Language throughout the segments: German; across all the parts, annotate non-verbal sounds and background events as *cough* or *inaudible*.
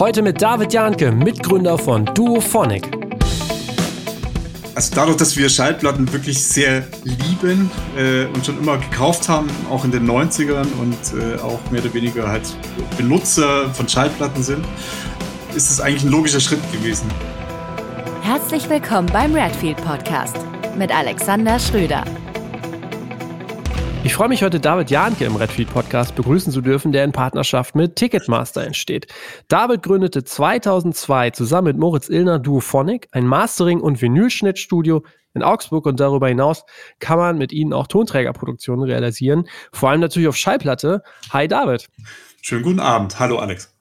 Heute mit David Janke, Mitgründer von Duophonic. Also dadurch, dass wir Schallplatten wirklich sehr lieben äh, und schon immer gekauft haben, auch in den 90ern und äh, auch mehr oder weniger halt Benutzer von Schallplatten sind, ist es eigentlich ein logischer Schritt gewesen. Herzlich willkommen beim Redfield Podcast mit Alexander Schröder. Ich freue mich heute, David Jahnke im Redfield Podcast begrüßen zu dürfen, der in Partnerschaft mit Ticketmaster entsteht. David gründete 2002 zusammen mit Moritz Illner Duophonic ein Mastering- und Vinylschnittstudio in Augsburg und darüber hinaus kann man mit ihnen auch Tonträgerproduktionen realisieren, vor allem natürlich auf Schallplatte. Hi David. Schönen guten Abend. Hallo Alex.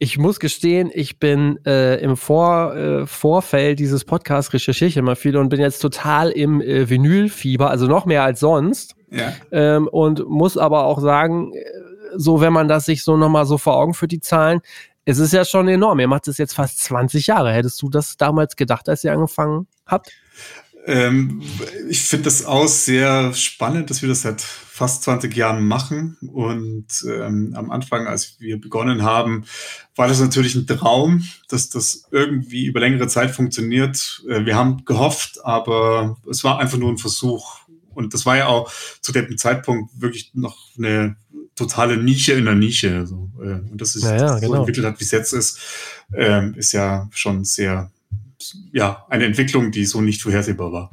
Ich muss gestehen, ich bin äh, im Vor, äh, Vorfeld dieses Podcasts recherchiere ich immer viel und bin jetzt total im äh, Vinylfieber, also noch mehr als sonst. Ja. Ähm, und muss aber auch sagen, äh, so wenn man das sich so nochmal so vor Augen führt, die Zahlen, es ist ja schon enorm. Ihr macht es jetzt fast 20 Jahre. Hättest du das damals gedacht, als ihr angefangen habt? Ähm, ich finde das auch sehr spannend, dass wir das seit fast 20 Jahren machen. Und ähm, am Anfang, als wir begonnen haben, war das natürlich ein Traum, dass das irgendwie über längere Zeit funktioniert. Äh, wir haben gehofft, aber es war einfach nur ein Versuch. Und das war ja auch zu dem Zeitpunkt wirklich noch eine totale Nische in der Nische. Also, äh, und das ist ja, ja, genau. so entwickelt hat, wie es jetzt ist, äh, ist ja schon sehr ja, eine Entwicklung, die so nicht vorhersehbar war.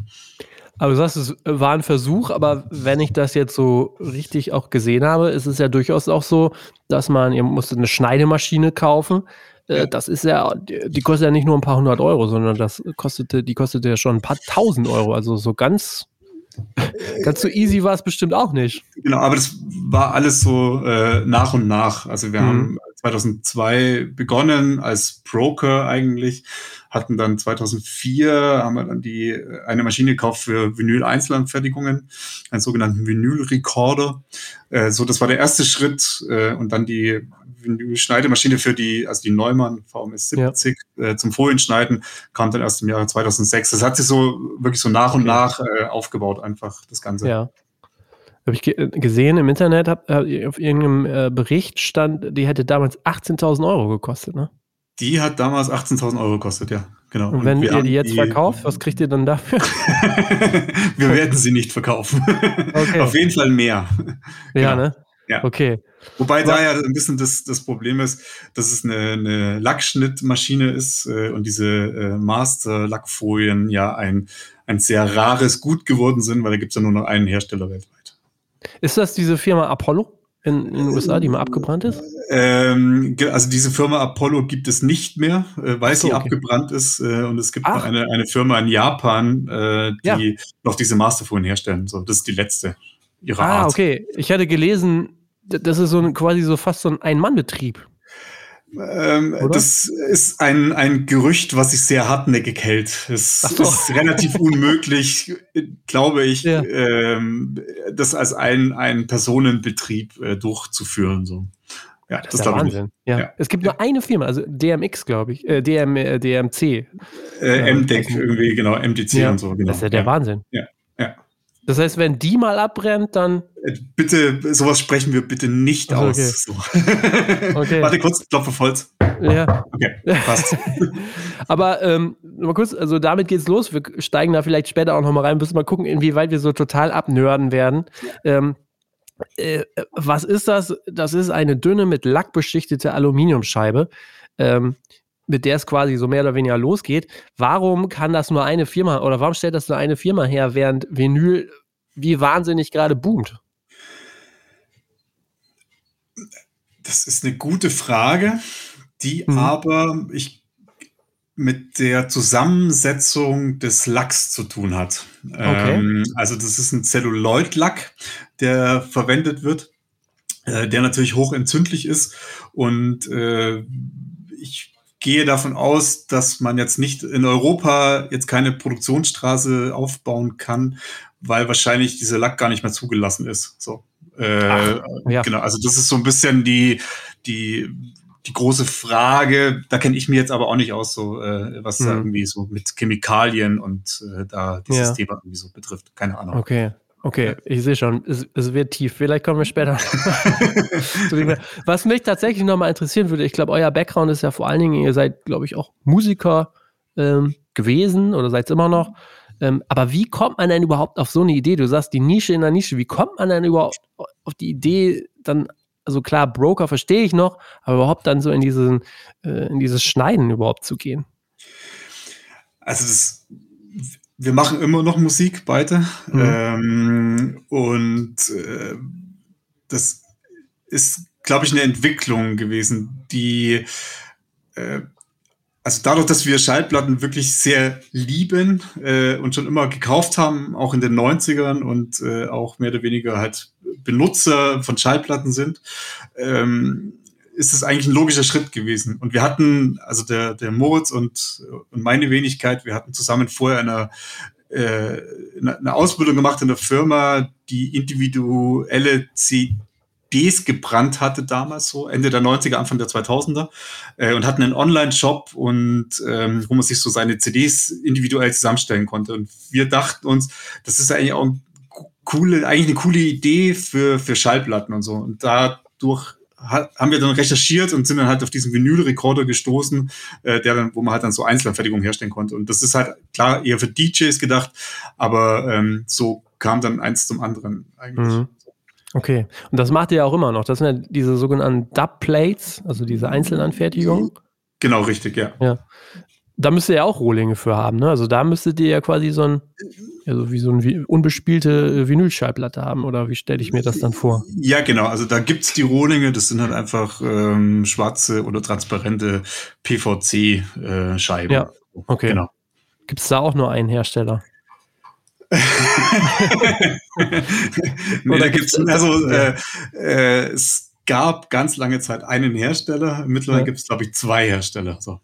Aber du sagst, es war ein Versuch, aber wenn ich das jetzt so richtig auch gesehen habe, ist es ja durchaus auch so, dass man, ihr musstet eine Schneidemaschine kaufen. Äh, das ist ja, die kostet ja nicht nur ein paar hundert Euro, sondern das kostete, die kostete ja schon ein paar tausend Euro. Also so ganz, ganz so easy war es bestimmt auch nicht. Genau, aber das war alles so äh, nach und nach. Also wir mhm. haben 2002 begonnen als Broker eigentlich hatten dann 2004 haben wir dann die eine Maschine gekauft für Vinyl-Einzelanfertigungen, einen sogenannten Vinyl-Recorder. Äh, so, das war der erste Schritt äh, und dann die Vinyl-Schneidemaschine für die, also die Neumann VMS 70 ja. äh, zum Folienschneiden kam dann erst im Jahre 2006. Das hat sich so wirklich so nach und okay. nach äh, aufgebaut einfach das Ganze. Ja. Habe ich gesehen im Internet, hab, auf irgendeinem äh, Bericht stand, die hätte damals 18.000 Euro gekostet, ne? Die hat damals 18.000 Euro gekostet, ja, genau. Und wenn Und ihr die jetzt die verkauft, was kriegt ihr dann dafür? *laughs* wir werden sie nicht verkaufen. Okay. Auf jeden Fall mehr. Ja, genau. ne? Ja. Okay. Wobei da ja ein bisschen das, das Problem ist, dass es eine, eine Lackschnittmaschine ist äh, und diese äh, Master-Lackfolien ja ein, ein sehr rares Gut geworden sind, weil da gibt es ja nur noch einen Hersteller weltweit. Ist das diese Firma Apollo? in, den USA, die mal abgebrannt ist? Ähm, also diese Firma Apollo gibt es nicht mehr, äh, weil so, sie okay. abgebrannt ist. Äh, und es gibt noch eine, eine Firma in Japan, äh, die ja. noch diese Masterfolien herstellen. So, das ist die letzte ihrer ah, Art. Ah, okay. Ich hatte gelesen, das ist so ein, quasi so fast so ein Ein-Mann-Betrieb. Ähm, das ist ein, ein Gerücht, was sich sehr hartnäckig hält. Es so. ist relativ *laughs* unmöglich, glaube ich, ja. ähm, das als ein, ein Personenbetrieb äh, durchzuführen. So. Ja, das, das ist der Wahnsinn. Ja. ja. Es gibt nur eine Firma, also DMX, glaube ich, äh, DM, äh, DMC. Äh, MDEC irgendwie, genau, MDC ja. und so. Genau. Das ist ja der Wahnsinn. Ja. Das heißt, wenn die mal abbrennt, dann. Äh, bitte, sowas sprechen wir bitte nicht okay. aus. So. *laughs* okay. Warte kurz, Klopf auf Holz. Ja. Okay, *laughs* passt. Aber ähm, mal kurz, also damit geht's los. Wir steigen da vielleicht später auch nochmal rein, müssen mal gucken, inwieweit wir so total abnörden werden. Ähm, äh, was ist das? Das ist eine dünne mit Lack beschichtete Aluminiumscheibe. Ähm, mit der es quasi so mehr oder weniger losgeht. Warum kann das nur eine Firma oder warum stellt das nur eine Firma her, während Vinyl wie wahnsinnig gerade boomt? Das ist eine gute Frage, die mhm. aber ich mit der Zusammensetzung des Lacks zu tun hat. Okay. Ähm, also das ist ein Zelluloid-Lack, der verwendet wird, äh, der natürlich hochentzündlich ist und äh, ich gehe davon aus, dass man jetzt nicht in Europa jetzt keine Produktionsstraße aufbauen kann, weil wahrscheinlich dieser Lack gar nicht mehr zugelassen ist. So. Äh, Ach, ja. Genau, also das ist so ein bisschen die, die, die große Frage. Da kenne ich mir jetzt aber auch nicht aus, so äh, was mhm. irgendwie so mit Chemikalien und äh, da dieses ja. Thema irgendwie so betrifft. Keine Ahnung. Okay. Okay, ich sehe schon, es, es, wird tief. Vielleicht kommen wir später. *laughs* Was mich tatsächlich nochmal interessieren würde, ich glaube, euer Background ist ja vor allen Dingen, ihr seid, glaube ich, auch Musiker ähm, gewesen oder seid es immer noch. Ähm, aber wie kommt man denn überhaupt auf so eine Idee? Du sagst die Nische in der Nische. Wie kommt man denn überhaupt auf die Idee, dann, also klar, Broker verstehe ich noch, aber überhaupt dann so in, diesen, äh, in dieses Schneiden überhaupt zu gehen? Also das wir machen immer noch Musik beide. Mhm. Ähm, und äh, das ist, glaube ich, eine Entwicklung gewesen, die äh, also dadurch, dass wir Schallplatten wirklich sehr lieben äh, und schon immer gekauft haben, auch in den 90ern und äh, auch mehr oder weniger halt Benutzer von Schallplatten sind, ähm, ist es eigentlich ein logischer Schritt gewesen. Und wir hatten, also der, der Moritz und, und meine Wenigkeit, wir hatten zusammen vorher eine, äh, eine Ausbildung gemacht in der Firma, die individuelle CDs gebrannt hatte damals so, Ende der 90er, Anfang der 2000er äh, und hatten einen Online-Shop und ähm, wo man sich so seine CDs individuell zusammenstellen konnte. Und wir dachten uns, das ist eigentlich auch eine coole, eigentlich eine coole Idee für, für Schallplatten und so. Und dadurch haben wir dann recherchiert und sind dann halt auf diesen Vinyl-Rekorder gestoßen, äh, der dann, wo man halt dann so Einzelanfertigungen herstellen konnte. Und das ist halt klar eher für DJs gedacht, aber ähm, so kam dann eins zum anderen eigentlich. Mhm. Okay, und das macht ihr ja auch immer noch. Das sind ja diese sogenannten Dub-Plates, also diese Einzelanfertigungen. Genau, richtig, ja. ja. Da müsst ihr ja auch Rohlinge für haben, ne? Also da müsstet ihr ja quasi so ein, also wie so eine unbespielte äh, Vinylschallplatte haben, oder wie stelle ich mir das dann vor? Ja, genau. Also da gibt es die Rohlinge, das sind halt einfach ähm, schwarze oder transparente PVC-Scheiben. Äh, ja, okay. Genau. Gibt es da auch nur einen Hersteller? *laughs* nee, da gibt's, also äh, äh, es gab ganz lange Zeit einen Hersteller, mittlerweile ja. gibt es, glaube ich, zwei Hersteller. So.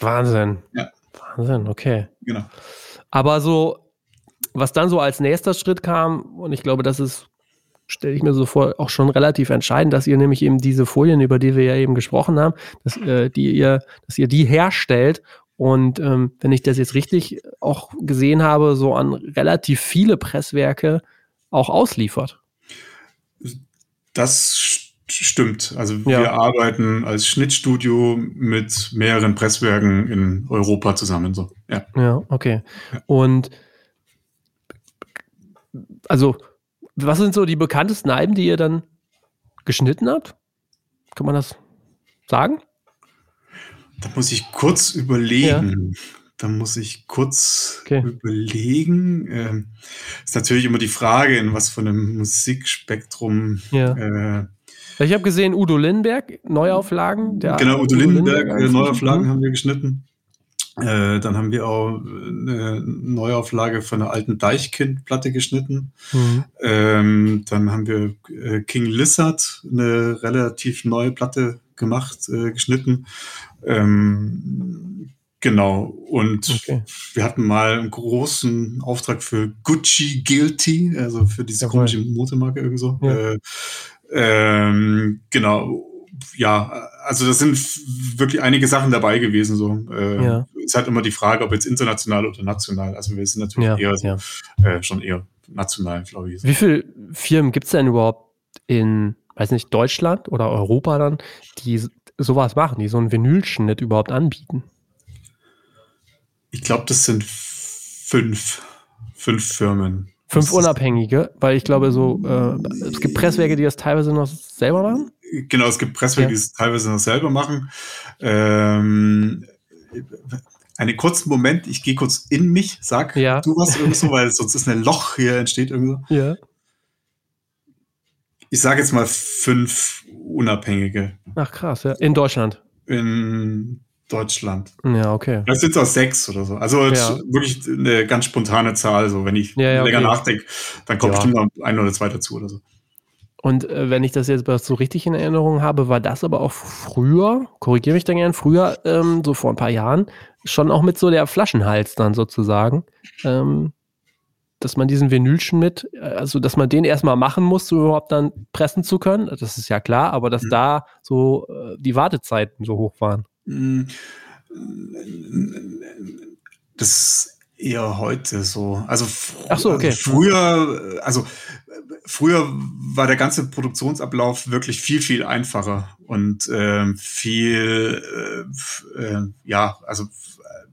Wahnsinn. Ja. Wahnsinn, okay. Genau. Aber so, was dann so als nächster Schritt kam, und ich glaube, das ist, stelle ich mir so vor, auch schon relativ entscheidend, dass ihr nämlich eben diese Folien, über die wir ja eben gesprochen haben, dass, äh, die ihr, dass ihr die herstellt und ähm, wenn ich das jetzt richtig auch gesehen habe, so an relativ viele Presswerke auch ausliefert. Das stimmt Stimmt. Also ja. wir arbeiten als Schnittstudio mit mehreren Presswerken in Europa zusammen. So. Ja. ja, okay. Und also, was sind so die bekanntesten Alben, die ihr dann geschnitten habt? Kann man das sagen? Da muss ich kurz überlegen. Ja. Da muss ich kurz okay. überlegen. Ähm, ist natürlich immer die Frage, in was von einem Musikspektrum ja. äh, ich habe gesehen, Udo Lindenberg, Neuauflagen. genau, Udo, Udo Lindenberg, Lindenberg äh, Neuauflagen haben wir geschnitten. Äh, dann haben wir auch eine Neuauflage von einer alten Deichkind-Platte geschnitten. Mhm. Ähm, dann haben wir äh, King Lizard, eine relativ neue Platte gemacht, äh, geschnitten. Ähm, genau. Und okay. wir hatten mal einen großen Auftrag für Gucci Guilty, also für diese Jawohl. komische Motormarke irgendwie so. Ja. Äh, ähm, genau. Ja, also das sind wirklich einige Sachen dabei gewesen. So äh, ja. ist halt immer die Frage, ob jetzt international oder national. Also wir sind natürlich ja, eher so, ja. äh, schon eher national, glaube ich. Wie viele Firmen gibt es denn überhaupt in, weiß nicht, Deutschland oder Europa dann, die sowas machen, die so einen Vinylschnitt überhaupt anbieten? Ich glaube, das sind fünf, fünf Firmen. Fünf Unabhängige, weil ich glaube, so, äh, es gibt Presswerke, die das teilweise noch selber machen. Genau, es gibt Presswerke, ja. die es teilweise noch selber machen. Ähm, einen kurzen Moment, ich gehe kurz in mich, sag ja. du was irgendwo, weil sonst ist ein Loch hier entsteht irgendwo. Ja. Ich sage jetzt mal fünf Unabhängige. Ach krass, ja. In Deutschland. In Deutschland. Ja, okay. Vielleicht sind es auch sechs oder so. Also ja. wirklich eine ganz spontane Zahl. So, wenn ich ja, ja, länger okay. nachdenke, dann kommt bestimmt noch ein oder zwei dazu oder so. Und äh, wenn ich das jetzt so richtig in Erinnerung habe, war das aber auch früher, korrigiere mich da gern, früher, ähm, so vor ein paar Jahren, schon auch mit so der Flaschenhals dann sozusagen, ähm, dass man diesen Vinylschnitt, äh, also dass man den erstmal machen muss, um überhaupt dann pressen zu können. Das ist ja klar, aber dass mhm. da so äh, die Wartezeiten so hoch waren. Das eher heute so. Also, Ach so, okay. Also früher, also früher war der ganze Produktionsablauf wirklich viel, viel einfacher und äh, viel, äh, äh, ja, also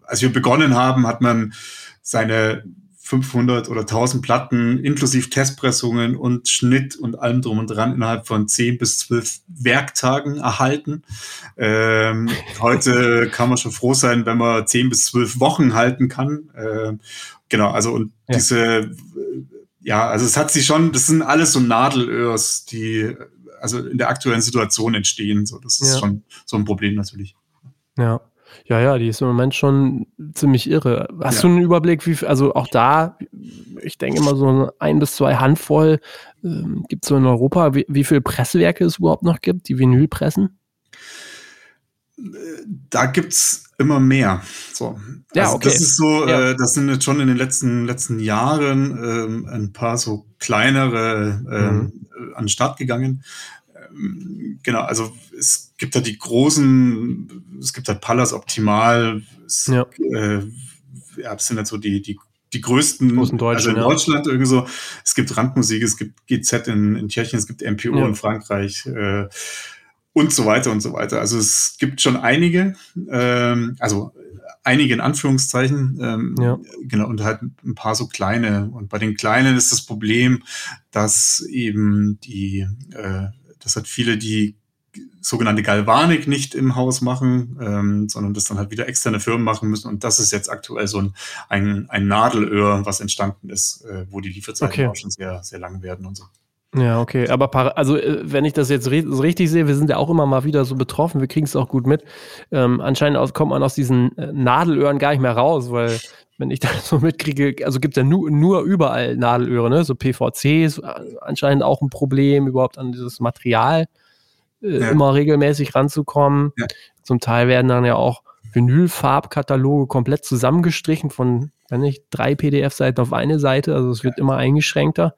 als wir begonnen haben, hat man seine 500 oder 1000 Platten inklusive Testpressungen und Schnitt und allem drum und dran innerhalb von 10 bis 12 Werktagen erhalten. Ähm, *laughs* heute kann man schon froh sein, wenn man 10 bis 12 Wochen halten kann. Ähm, genau, also und ja. diese, ja, also es hat sich schon, das sind alles so Nadelöhrs, die also in der aktuellen Situation entstehen. So, das ist ja. schon so ein Problem natürlich. Ja. Ja, ja, die ist im Moment schon ziemlich irre. Hast ja. du einen Überblick, wie also auch da, ich denke immer so ein bis zwei Handvoll ähm, gibt es so in Europa, wie, wie viele Presswerke es überhaupt noch gibt, die Vinylpressen? Da gibt es immer mehr. So. Ja, also okay. Das ist so, ja. äh, das sind jetzt schon in den letzten, letzten Jahren ähm, ein paar so kleinere ähm, mhm. an den Start gegangen. Genau, also es gibt da die großen, es gibt halt Pallas Optimal, es, ja. Äh, ja, sind halt so die, die, die größten, Großen also in ja. Deutschland irgendwie so, es gibt Randmusik, es gibt GZ in, in Tschechien, es gibt MPO ja. in Frankreich äh, und so weiter und so weiter. Also es gibt schon einige, ähm, also einige in Anführungszeichen, ähm, ja. genau, und halt ein paar so kleine. Und bei den kleinen ist das Problem, dass eben die, äh, das hat viele, die sogenannte Galvanik nicht im Haus machen, ähm, sondern das dann halt wieder externe Firmen machen müssen. Und das ist jetzt aktuell so ein, ein, ein Nadelöhr, was entstanden ist, äh, wo die Lieferzeiten okay. auch schon sehr, sehr lang werden und so. Ja, okay. Aber also, äh, wenn ich das jetzt richtig sehe, wir sind ja auch immer mal wieder so betroffen, wir kriegen es auch gut mit. Ähm, anscheinend aus, kommt man aus diesen äh, Nadelöhren gar nicht mehr raus, weil wenn ich *laughs* das so mitkriege, also gibt es ja nur, nur überall Nadelöhre, ne? So PVC ist anscheinend auch ein Problem, überhaupt an dieses Material äh, ja. immer regelmäßig ranzukommen. Ja. Zum Teil werden dann ja auch Vinylfarbkataloge komplett zusammengestrichen von, wenn nicht, drei PDF-Seiten auf eine Seite. Also es wird ja. immer eingeschränkter.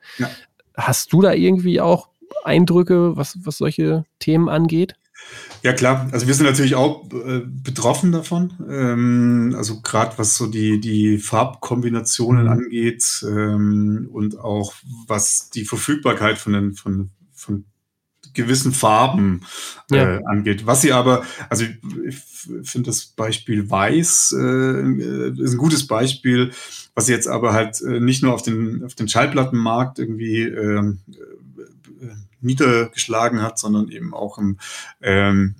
Hast du da irgendwie auch Eindrücke, was, was solche Themen angeht? Ja klar, also wir sind natürlich auch äh, betroffen davon. Ähm, also gerade was so die, die Farbkombinationen mhm. angeht ähm, und auch was die Verfügbarkeit von den von, von gewissen Farben äh, ja. angeht. Was sie aber, also ich finde das Beispiel Weiß äh, ist ein gutes Beispiel, was sie jetzt aber halt äh, nicht nur auf den, auf den Schallplattenmarkt irgendwie ähm, äh, niedergeschlagen hat, sondern eben auch im, ähm,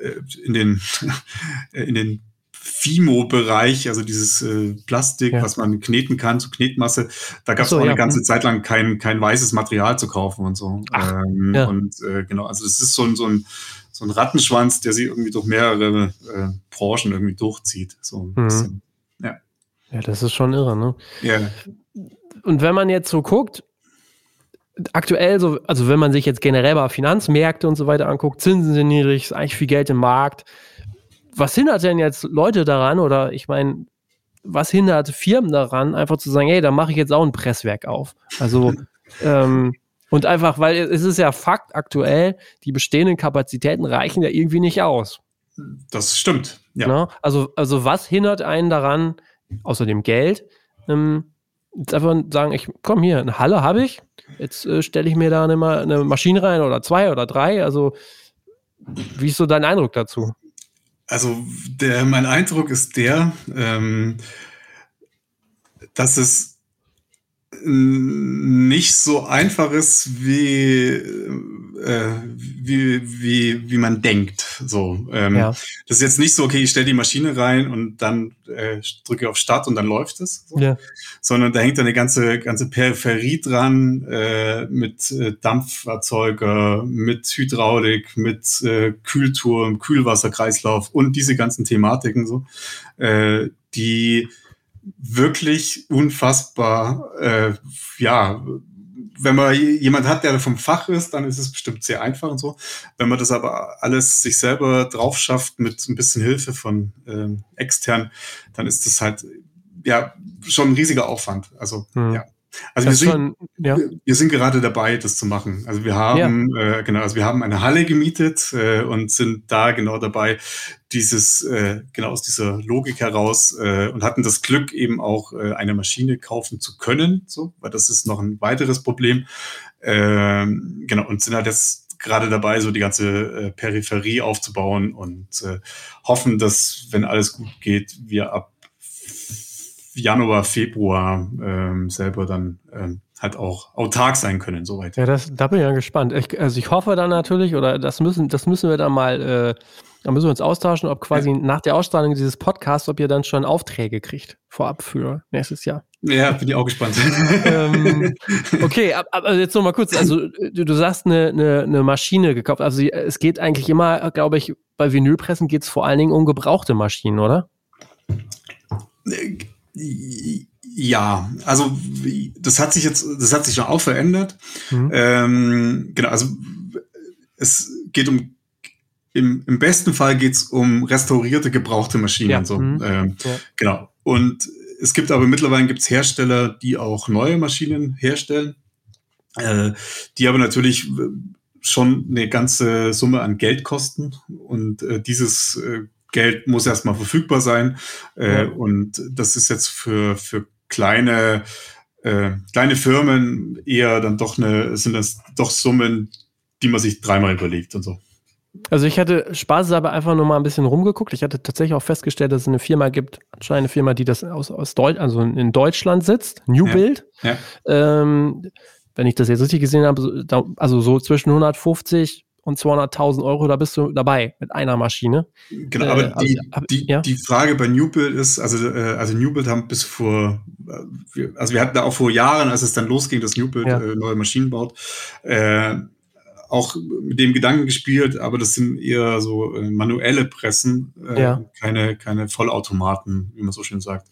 äh, in den, *laughs* in den Fimo-Bereich, also dieses äh, Plastik, ja. was man kneten kann zu Knetmasse, da gab es so, auch ja. eine ganze Zeit lang kein, kein weißes Material zu kaufen und so. Ach, ähm, ja. Und äh, genau, also es ist so ein, so, ein, so ein Rattenschwanz, der sich irgendwie durch mehrere äh, Branchen irgendwie durchzieht. So ein mhm. bisschen. Ja. ja, das ist schon irre, ne? Ja. Und wenn man jetzt so guckt, aktuell so, also wenn man sich jetzt generell mal Finanzmärkte und so weiter anguckt, Zinsen sind niedrig, ist eigentlich viel Geld im Markt was hindert denn jetzt Leute daran oder ich meine, was hindert Firmen daran, einfach zu sagen, hey, da mache ich jetzt auch ein Presswerk auf? Also, *laughs* ähm, und einfach, weil es ist ja Fakt aktuell, die bestehenden Kapazitäten reichen ja irgendwie nicht aus. Das stimmt, ja. Na? Ne? Also, also was hindert einen daran, außer dem Geld, ähm, jetzt einfach sagen, ich komm hier, eine Halle habe ich, jetzt äh, stelle ich mir da eine, eine Maschine rein oder zwei oder drei, also wie ist so dein Eindruck dazu? Also der, mein Eindruck ist der, ähm, dass es nicht so einfach ist, wie, äh, wie, wie, wie man denkt. So, ähm, ja. Das ist jetzt nicht so, okay, ich stelle die Maschine rein und dann äh, drücke auf Start und dann läuft es. So. Ja. Sondern da hängt eine ganze, ganze Peripherie dran äh, mit äh, Dampferzeuger, mit Hydraulik, mit äh, Kühlturm, Kühlwasserkreislauf und diese ganzen Thematiken so, äh, die wirklich unfassbar, äh, ja, wenn man jemand hat, der vom Fach ist, dann ist es bestimmt sehr einfach und so. Wenn man das aber alles sich selber drauf schafft mit ein bisschen Hilfe von ähm, extern, dann ist das halt ja schon ein riesiger Aufwand. Also mhm. ja. Also wir sind, schon, ja. wir sind gerade dabei, das zu machen. Also wir haben, ja. äh, genau, also wir haben eine Halle gemietet äh, und sind da genau dabei, dieses, äh, genau aus dieser Logik heraus äh, und hatten das Glück, eben auch äh, eine Maschine kaufen zu können, so, weil das ist noch ein weiteres Problem. Ähm, genau, und sind halt jetzt gerade dabei, so die ganze äh, Peripherie aufzubauen und äh, hoffen, dass, wenn alles gut geht, wir ab Januar, Februar ähm, selber dann ähm, halt auch autark sein können, soweit. Ja, das, da bin ich ja gespannt. Ich, also ich hoffe dann natürlich, oder das müssen, das müssen wir dann mal, äh, da müssen wir uns austauschen, ob quasi ja. nach der Ausstrahlung dieses Podcasts, ob ihr dann schon Aufträge kriegt, vorab für nächstes Jahr. Ja, bin ich auch gespannt. ähm, *laughs* okay, aber jetzt noch mal kurz. Also du, du sagst eine, eine, eine Maschine gekauft. Also es geht eigentlich immer, glaube ich, bei Vinylpressen geht es vor allen Dingen um gebrauchte Maschinen, oder? Äh, ja, also das hat sich jetzt, das hat sich schon auch verändert. Mhm. Ähm, genau, also es geht um im, im besten Fall geht es um restaurierte, gebrauchte Maschinen. Ja. So. Mhm. Ähm, ja. Genau. Und es gibt aber mittlerweile gibt's Hersteller, die auch neue Maschinen herstellen, äh, die aber natürlich schon eine ganze Summe an Geld kosten. Und äh, dieses äh, Geld muss erstmal verfügbar sein. Äh, ja. Und das ist jetzt für, für kleine, äh, kleine Firmen eher dann doch eine, sind das doch Summen, die man sich dreimal überlegt und so. Also ich hatte spaßeshalber einfach nur mal ein bisschen rumgeguckt. Ich hatte tatsächlich auch festgestellt, dass es eine Firma gibt, anscheinend eine Firma, die das aus, aus Deutsch, also in Deutschland sitzt, New ja. Build. Ja. Ähm, wenn ich das jetzt richtig gesehen habe, also so zwischen 150 und 200.000 Euro, da bist du dabei mit einer Maschine. Genau, aber äh, die, also, die, ja? die Frage bei Newbuild ist, also, äh, also Newbuild haben bis vor, äh, also wir hatten da auch vor Jahren, als es dann losging, dass Newbuild ja. äh, neue Maschinen baut, äh, auch mit dem Gedanken gespielt, aber das sind eher so äh, manuelle Pressen, äh, ja. keine, keine Vollautomaten, wie man so schön sagt.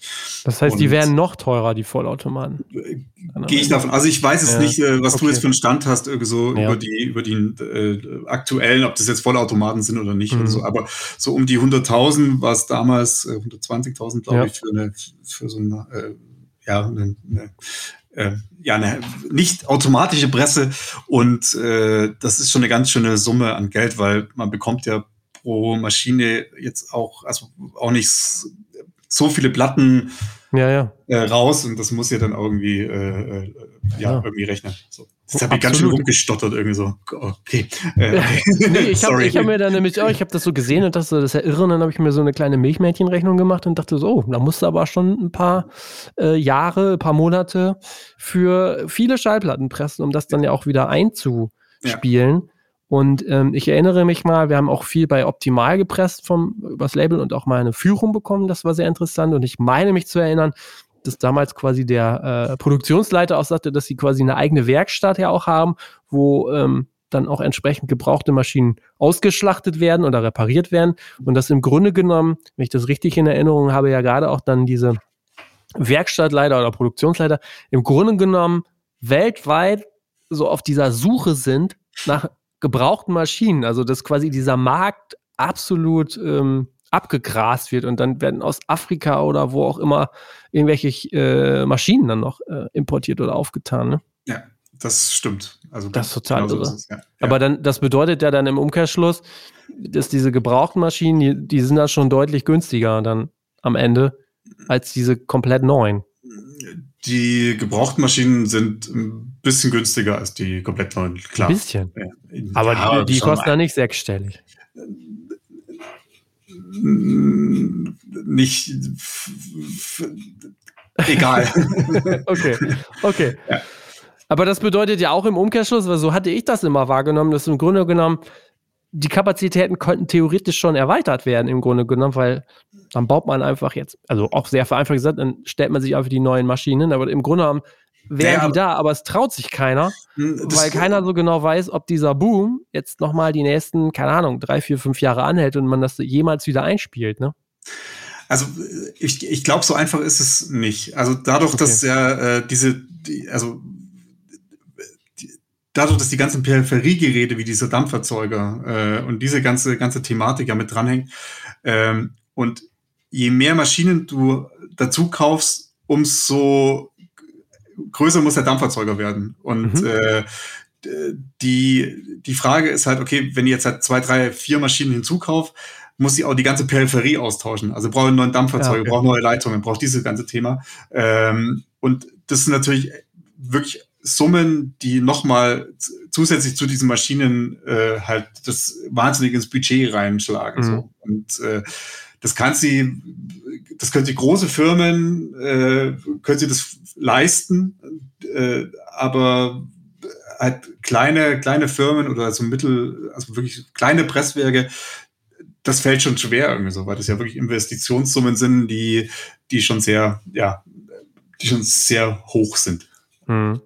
Das heißt, Und die wären noch teurer, die Vollautomaten. Äh, gehe ich davon. Also ich weiß es ja. nicht, äh, was okay. du jetzt für einen Stand hast, irgendwie so ja. über die, über die äh, aktuellen, ob das jetzt Vollautomaten sind oder nicht mhm. oder so. Aber so um die 100.000 war es damals, 120.000, glaube ich, für eine, für so eine, ja, eine, eine äh, ja, eine nicht automatische Presse. Und äh, das ist schon eine ganz schöne Summe an Geld, weil man bekommt ja pro Maschine jetzt auch, also auch nicht so viele Platten ja, ja. Äh, raus und das muss ja dann irgendwie, äh, äh ja, ja, irgendwie rechnen. So. Das habe ich ganz schön rumgestottert, irgendwie so. Okay. Äh, okay. nee, ich *laughs* habe hab mir dann nämlich auch, ich habe das so gesehen und dachte, das ist ja irre. Und dann habe ich mir so eine kleine Milchmädchenrechnung gemacht und dachte so, oh, da musst du aber schon ein paar äh, Jahre, ein paar Monate für viele Schallplatten pressen, um das dann ja auch wieder einzuspielen. Ja. Und ähm, ich erinnere mich mal, wir haben auch viel bei Optimal gepresst vom übers Label und auch mal eine Führung bekommen. Das war sehr interessant. Und ich meine mich zu erinnern, dass damals quasi der äh, Produktionsleiter auch sagte, dass sie quasi eine eigene Werkstatt ja auch haben, wo ähm, dann auch entsprechend gebrauchte Maschinen ausgeschlachtet werden oder repariert werden. Und das im Grunde genommen, wenn ich das richtig in Erinnerung habe, ja gerade auch dann diese Werkstattleiter oder Produktionsleiter im Grunde genommen weltweit so auf dieser Suche sind nach gebrauchten Maschinen, also dass quasi dieser Markt absolut ähm, abgegrast wird und dann werden aus Afrika oder wo auch immer irgendwelche äh, Maschinen dann noch äh, importiert oder aufgetan. Ne? Ja, das stimmt. Also das ist total irre. Ist ja. Aber dann, das bedeutet ja dann im Umkehrschluss, dass diese gebrauchten Maschinen, die, die sind dann schon deutlich günstiger dann am Ende als diese komplett neuen. Die gebrauchten Maschinen sind ein bisschen günstiger als die komplett neuen, klar. Ein bisschen. Ja, Aber ja, die, die kosten ja nicht sechsstellig. Nicht. Egal. *laughs* okay, okay. Ja. Aber das bedeutet ja auch im Umkehrschluss, weil so hatte ich das immer wahrgenommen, dass im Grunde genommen die Kapazitäten konnten theoretisch schon erweitert werden, im Grunde genommen, weil dann baut man einfach jetzt, also auch sehr vereinfacht gesagt, dann stellt man sich einfach die neuen Maschinen, aber im Grunde genommen wären ja, die da, aber es traut sich keiner, hm, weil keiner so genau weiß, ob dieser Boom jetzt nochmal die nächsten, keine Ahnung, drei, vier, fünf Jahre anhält und man das jemals wieder einspielt, ne? Also ich, ich glaube, so einfach ist es nicht. Also dadurch, okay. dass ja äh, diese, die, also dadurch, dass die ganzen Peripheriegeräte wie diese Dampferzeuger äh, und diese ganze, ganze Thematik ja mit dranhängt ähm, und je mehr Maschinen du dazu kaufst, umso größer muss der Dampferzeuger werden. Und mhm. äh, die, die Frage ist halt, okay, wenn ich jetzt halt zwei, drei, vier Maschinen hinzukaufe, muss ich auch die ganze Peripherie austauschen. Also brauche einen neuen Dampferzeuger, ja, okay. brauche neue Leitungen, brauche dieses ganze Thema. Ähm, und das sind natürlich wirklich Summen, die nochmal zusätzlich zu diesen Maschinen äh, halt das wahnsinnig ins Budget reinschlagen. Mhm. So. Und äh, das kann sie, das können sie große Firmen, äh, können sie das leisten, äh, aber halt kleine, kleine Firmen oder so Mittel, also wirklich kleine Presswerke, das fällt schon schwer irgendwie so, weil das ja wirklich Investitionssummen sind, die, die schon sehr, ja, die schon sehr hoch sind. Mhm.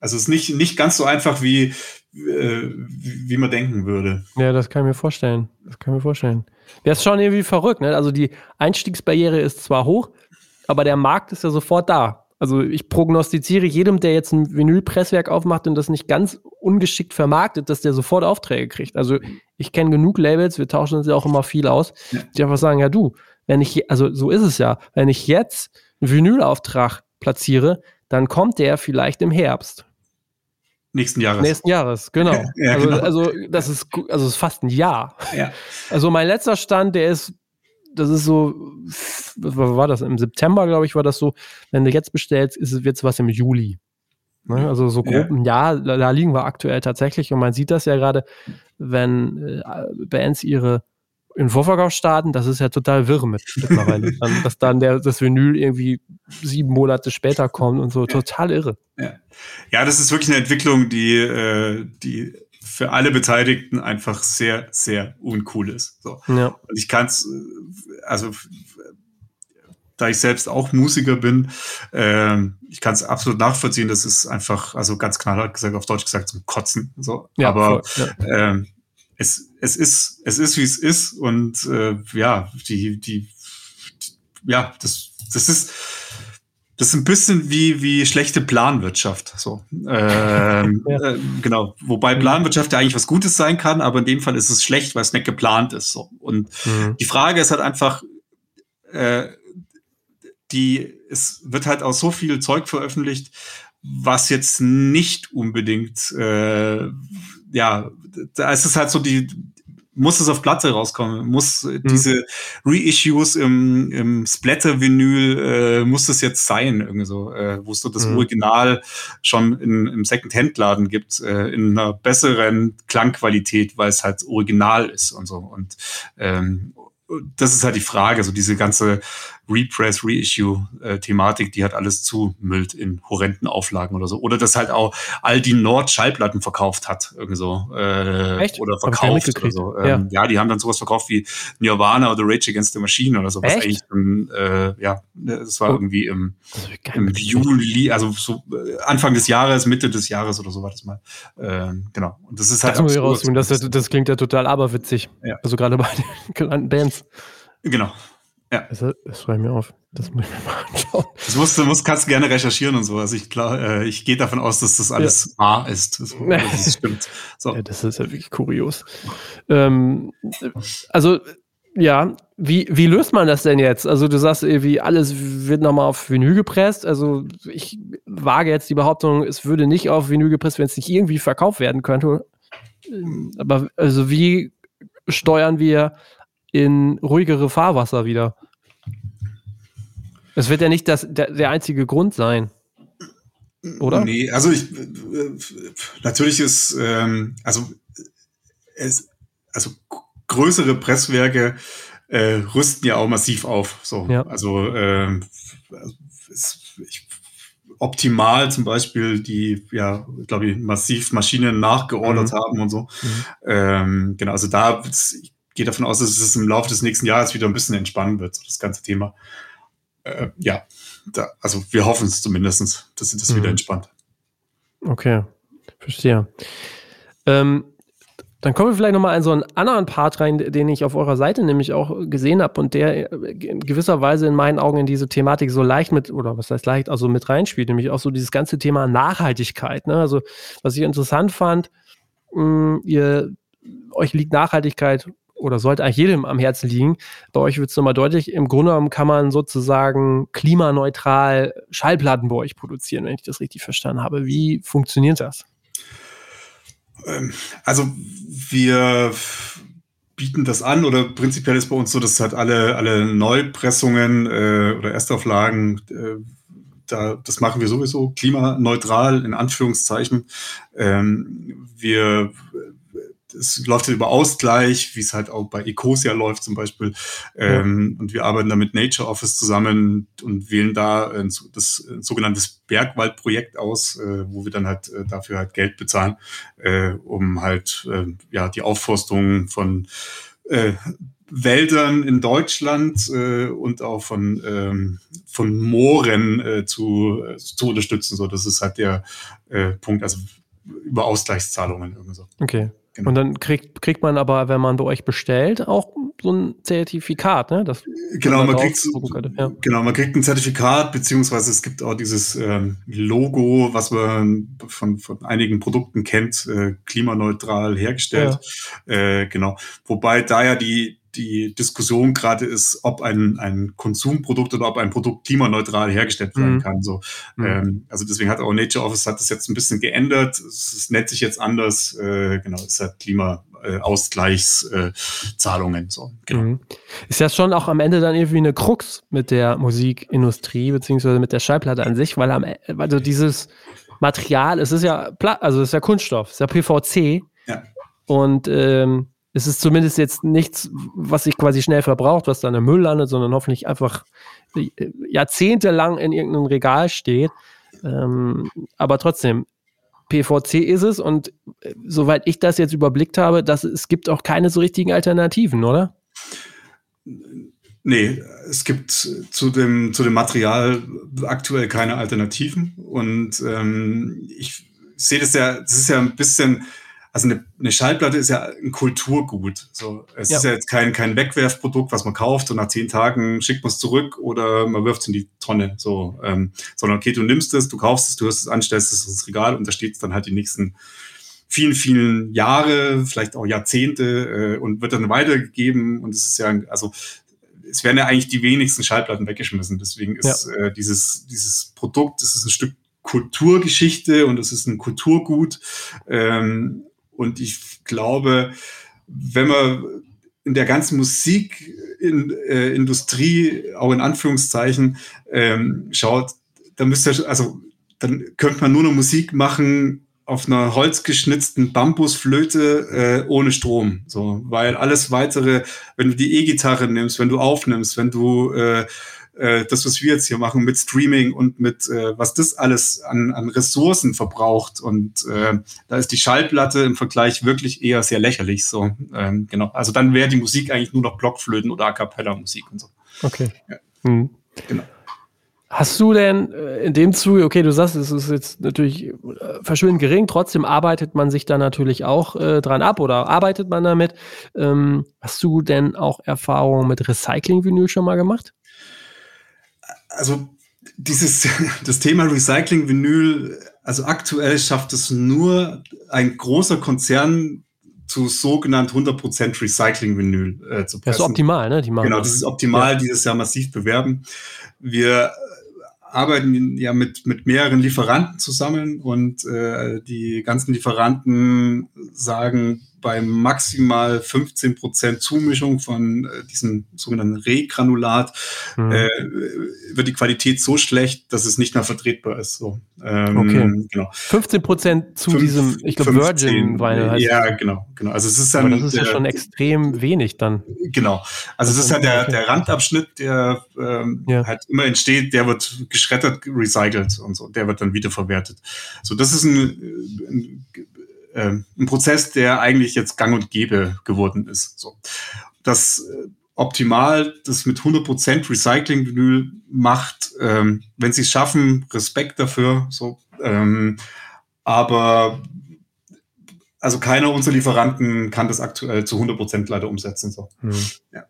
Also es ist nicht, nicht ganz so einfach, wie, äh, wie, wie man denken würde. Ja, das kann ich mir vorstellen. Das kann ich mir vorstellen. Das ist schon irgendwie verrückt, ne? Also die Einstiegsbarriere ist zwar hoch, aber der Markt ist ja sofort da. Also ich prognostiziere jedem, der jetzt ein Vinylpresswerk aufmacht und das nicht ganz ungeschickt vermarktet, dass der sofort Aufträge kriegt. Also ich kenne genug Labels, wir tauschen uns ja auch immer viel aus, die einfach sagen, ja du, wenn ich, also so ist es ja, wenn ich jetzt einen Vinylauftrag platziere, dann kommt der vielleicht im Herbst. Nächsten Jahres. Nächsten Jahres, genau. *laughs* ja, also, genau. also, das ist, also ist fast ein Jahr. Ja. *laughs* Also mein letzter Stand, der ist das ist so, was war das? Im September, glaube ich, war das so, wenn du jetzt bestellst, ist es was im Juli. Ne? Also so grob ein Jahr, da, da, liegen wir aktuell tatsächlich und man sieht das ja gerade, wenn äh, Bands ihre in Vorverkauf starten, das ist ja total wirr mit mittlerweile. *laughs* dann, dass dann der, das Vinyl irgendwie sieben Monate später kommt und so, total irre. Ja, ja das ist wirklich eine Entwicklung, die, äh, die für alle Beteiligten einfach sehr, sehr uncool ist. So. Ja. Und ich kann es, also da ich selbst auch Musiker bin, äh, ich kann es absolut nachvollziehen. Das ist einfach, also ganz knallhart gesagt, auf Deutsch gesagt, zum Kotzen. So. Ja, Aber voll, ja. äh, es, es ist, es ist, wie es ist. Und äh, ja, die, die, die, ja, das, das ist das ist ein bisschen wie, wie schlechte Planwirtschaft. So. Ähm, *laughs* ja. äh, genau. Wobei mhm. Planwirtschaft ja eigentlich was Gutes sein kann, aber in dem Fall ist es schlecht, weil es nicht geplant ist. So. Und mhm. die Frage ist halt einfach, äh, die, es wird halt auch so viel Zeug veröffentlicht, was jetzt nicht unbedingt, äh, ja, da ist es halt so die, muss es auf Platte rauskommen, muss mhm. diese Reissues im, im Splatter-Vinyl, äh, muss es jetzt sein, irgendwie so, äh, wo es so das mhm. Original schon in, im Second-Hand-Laden gibt, äh, in einer besseren Klangqualität, weil es halt original ist und so. Und ähm, das ist halt die Frage, so diese ganze Repress, Reissue-Thematik, die hat alles zumüllt in horrenden Auflagen oder so. Oder dass halt auch all die Nord-Schallplatten verkauft hat, irgendwie so. Äh, Echt? Oder verkauft oder so. Ähm, ja. ja. die haben dann sowas verkauft wie Nirvana oder Rage Against the Machine oder so. Was eigentlich, ähm, äh, ja, das war oh. irgendwie im, im Juli, also so äh, Anfang des Jahres, Mitte des Jahres oder so war das mal. Ähm, genau. Und das ist halt. Das, raus, das, das klingt ja total aberwitzig. Ja. Also gerade bei *laughs* den genannten Bands. Genau. Ja. Das, das schreibe ich mir auf. Das muss ich mir mal anschauen. Das musst du musst, kannst gerne recherchieren und so. Also ich, klar, äh, ich gehe davon aus, dass das alles ja. wahr ist. Das, *laughs* das stimmt. So. Ja, das ist ja wirklich kurios. Ähm, also, ja, wie, wie löst man das denn jetzt? Also, du sagst irgendwie, alles wird nochmal auf Vinyl gepresst. Also, ich wage jetzt die Behauptung, es würde nicht auf Vinyl gepresst, wenn es nicht irgendwie verkauft werden könnte. Aber, also, wie steuern wir in ruhigere Fahrwasser wieder. Es wird ja nicht das, der, der einzige Grund sein. Oder? Nee, also ich natürlich ist, ähm, also es, also größere Presswerke äh, rüsten ja auch massiv auf. So. Ja. Also ähm, es, ich, optimal zum Beispiel, die ja, glaube ich, massiv Maschinen nachgeordert mhm. haben und so. Mhm. Ähm, genau, also da, ich gehe davon aus, dass es im Laufe des nächsten Jahres wieder ein bisschen entspannen wird, das ganze Thema. Äh, ja, da, also wir hoffen es zumindest, dass sich das mhm. wieder entspannt. Okay, verstehe. Ähm, dann kommen wir vielleicht nochmal in so einen anderen Part rein, den ich auf eurer Seite nämlich auch gesehen habe und der in gewisser Weise in meinen Augen in diese Thematik so leicht mit, oder was heißt leicht, also mit reinspielt, nämlich auch so dieses ganze Thema Nachhaltigkeit. Ne? Also, was ich interessant fand, mh, ihr, euch liegt Nachhaltigkeit oder sollte eigentlich jedem am Herzen liegen. Bei euch wird es nochmal deutlich. Im Grunde genommen kann man sozusagen klimaneutral Schallplatten bei euch produzieren, wenn ich das richtig verstanden habe. Wie funktioniert das? Ähm, also wir bieten das an oder prinzipiell ist bei uns so, dass halt alle, alle Neupressungen äh, oder Erstauflagen, äh, da, das machen wir sowieso klimaneutral in Anführungszeichen. Ähm, wir es läuft ja über Ausgleich, wie es halt auch bei Ecosia läuft zum Beispiel. Ähm, ja. Und wir arbeiten da mit Nature Office zusammen und wählen da ein, das ein sogenanntes Bergwaldprojekt aus, äh, wo wir dann halt äh, dafür halt Geld bezahlen, äh, um halt äh, ja die Aufforstung von äh, Wäldern in Deutschland äh, und auch von, ähm, von Mooren zu, zu unterstützen. So, das ist halt der Punkt, also über Ausgleichszahlungen. Irgendwie so. Okay. Genau. Und dann kriegt, kriegt man aber, wenn man bei euch bestellt, auch so ein Zertifikat, ne? Das genau, man kriegt, ja. genau, man kriegt ein Zertifikat, beziehungsweise es gibt auch dieses ähm, Logo, was man von, von einigen Produkten kennt, äh, klimaneutral hergestellt. Ja. Äh, genau. Wobei da ja die, die Diskussion gerade ist, ob ein, ein Konsumprodukt oder ob ein Produkt klimaneutral hergestellt werden mhm. kann. So, mhm. ähm, also deswegen hat auch Nature Office hat das jetzt ein bisschen geändert. Es, es nennt sich jetzt anders. Äh, genau, es hat Klimaausgleichszahlungen. Äh, so, genau. Mhm. Ist ja schon auch am Ende dann irgendwie eine Krux mit der Musikindustrie beziehungsweise mit der Schallplatte an sich, weil am e, also dieses Material, es ist ja also es ist ja Kunststoff, es ist ja PVC. Ja. Und ähm, es ist zumindest jetzt nichts, was sich quasi schnell verbraucht, was dann im Müll landet, sondern hoffentlich einfach äh, jahrzehntelang in irgendeinem Regal steht. Ähm, aber trotzdem, PVC ist es und äh, soweit ich das jetzt überblickt habe, dass es gibt auch keine so richtigen Alternativen, oder? Nee, es gibt zu dem, zu dem Material aktuell keine Alternativen und ähm, ich sehe das ja, das ist ja ein bisschen, also eine, eine Schallplatte ist ja ein Kulturgut. So, es ja. ist ja jetzt kein, kein Wegwerfprodukt, was man kauft und nach zehn Tagen schickt man es zurück oder man wirft es in die Tonne. So, ähm, sondern okay, du nimmst es, du kaufst es, du hörst es an, stellst es ins Regal und da steht es dann halt die nächsten vielen, vielen Jahre, vielleicht auch Jahrzehnte äh, und wird dann weitergegeben. Und es ist ja, also es werden ja eigentlich die wenigsten Schallplatten weggeschmissen. Deswegen ist ja. äh, dieses, dieses Produkt, das ist ein Stück Kulturgeschichte und es ist ein Kulturgut. Ähm, und ich glaube, wenn man in der ganzen Musikindustrie, äh, auch in Anführungszeichen, ähm, schaut, dann müsste also dann könnte man nur noch Musik machen auf einer holzgeschnitzten Bambusflöte äh, ohne Strom. So, weil alles weitere, wenn du die E-Gitarre nimmst, wenn du aufnimmst, wenn du äh, äh, das, was wir jetzt hier machen mit Streaming und mit äh, was das alles an, an Ressourcen verbraucht. Und äh, da ist die Schallplatte im Vergleich wirklich eher sehr lächerlich. So, ähm, genau. Also dann wäre die Musik eigentlich nur noch Blockflöten oder A cappella Musik und so. Okay. Ja. Mhm. Genau. Hast du denn äh, in dem Zuge, okay, du sagst, es ist jetzt natürlich äh, verschwindend gering, trotzdem arbeitet man sich da natürlich auch äh, dran ab oder arbeitet man damit. Ähm, hast du denn auch Erfahrungen mit Recycling-Vinyl schon mal gemacht? Also dieses, *laughs* das Thema Recycling Vinyl, also aktuell schafft es nur ein großer Konzern zu sogenannt 100% Recycling Vinyl äh, zu pressen. Das ist optimal, ne? Die machen genau, das ist optimal, ja. dieses Jahr massiv bewerben. Wir arbeiten ja mit, mit mehreren Lieferanten zusammen und äh, die ganzen Lieferanten sagen, bei maximal 15 Prozent Zumischung von äh, diesem sogenannten Regranulat mhm. äh, wird die Qualität so schlecht, dass es nicht mehr vertretbar ist. So, ähm, okay. Genau. 15 Prozent zu Fünf, diesem, ich glaube, Virgin Weine heißt Ja, genau, genau. Also es ist dann. Aber das ist der, ja schon extrem wenig dann. Genau. Also es ist ja der, der Randabschnitt, der ähm, ja. halt immer entsteht, der wird geschreddert, recycelt und so. Der wird dann wiederverwertet. So, das ist ein, ein äh, ein Prozess, der eigentlich jetzt gang und gäbe geworden ist. So. Das äh, optimal, das mit 100% Recycling-Vinyl macht, ähm, wenn sie es schaffen, Respekt dafür. So, ähm, aber also keiner unserer Lieferanten kann das aktuell zu 100% leider umsetzen. So. Hm. Ja.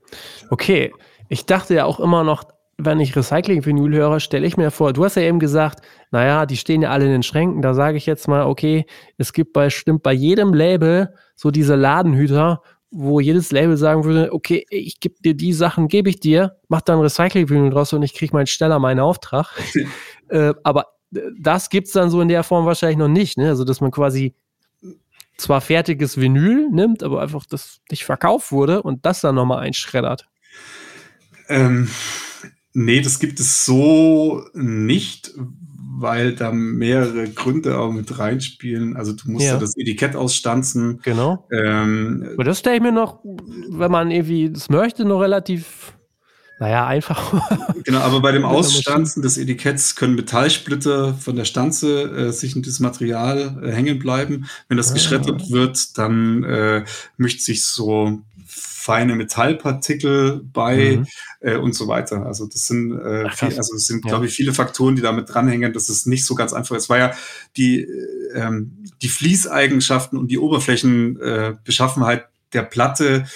Okay, ich dachte ja auch immer noch, wenn ich Recycling-Vinyl höre, stelle ich mir vor, du hast ja eben gesagt, naja, die stehen ja alle in den Schränken. Da sage ich jetzt mal, okay, es gibt bestimmt bei jedem Label so diese Ladenhüter, wo jedes Label sagen würde, okay, ich gebe dir die Sachen, gebe ich dir, mach dann Recycling-Vinyl draus und ich kriege meinen schneller meinen Auftrag. *laughs* äh, aber das gibt es dann so in der Form wahrscheinlich noch nicht, ne? Also, dass man quasi zwar fertiges Vinyl nimmt, aber einfach das nicht verkauft wurde und das dann nochmal einschreddert. Ähm, nee, das gibt es so nicht, weil da mehrere Gründe auch mit reinspielen. Also du musst ja, ja das Etikett ausstanzen. Genau. Ähm, aber das stelle ich mir noch, wenn man irgendwie das möchte, noch relativ naja, einfach. *laughs* genau, aber bei dem Ausstanzen des Etiketts können Metallsplitter von der Stanze äh, sich in das Material äh, hängen bleiben. Wenn das ah. geschreddert wird, dann äh, mischt sich so feine Metallpartikel bei mhm. äh, und so weiter. Also das sind, äh, Ach, viel, also das sind, ja. glaube ich, viele Faktoren, die damit dranhängen, dass es nicht so ganz einfach ist. War ja die, äh, ähm, die Fließeigenschaften und die Oberflächenbeschaffenheit der Platte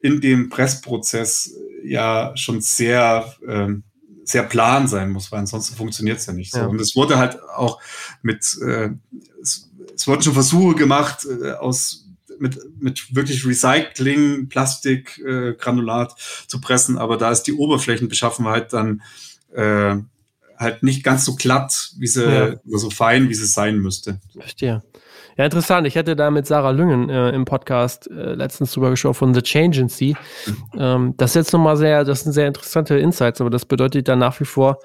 in dem Pressprozess ja schon sehr, ähm, sehr plan sein muss, weil ansonsten funktioniert es ja nicht so. Ja. Und es wurde halt auch mit, äh, es, es, wurden schon Versuche gemacht, äh, aus mit, mit wirklich Recycling, Plastik, äh, Granulat zu pressen, aber da ist die Oberflächenbeschaffenheit dann äh, halt nicht ganz so glatt, wie sie, ja. oder so fein, wie sie sein müsste. Verstehe. Ja, interessant. Ich hatte da mit Sarah Lüngen äh, im Podcast äh, letztens drüber geschaut von The Changency. Ähm, das ist jetzt nochmal sehr, das sind sehr interessante Insights, aber das bedeutet dann nach wie vor,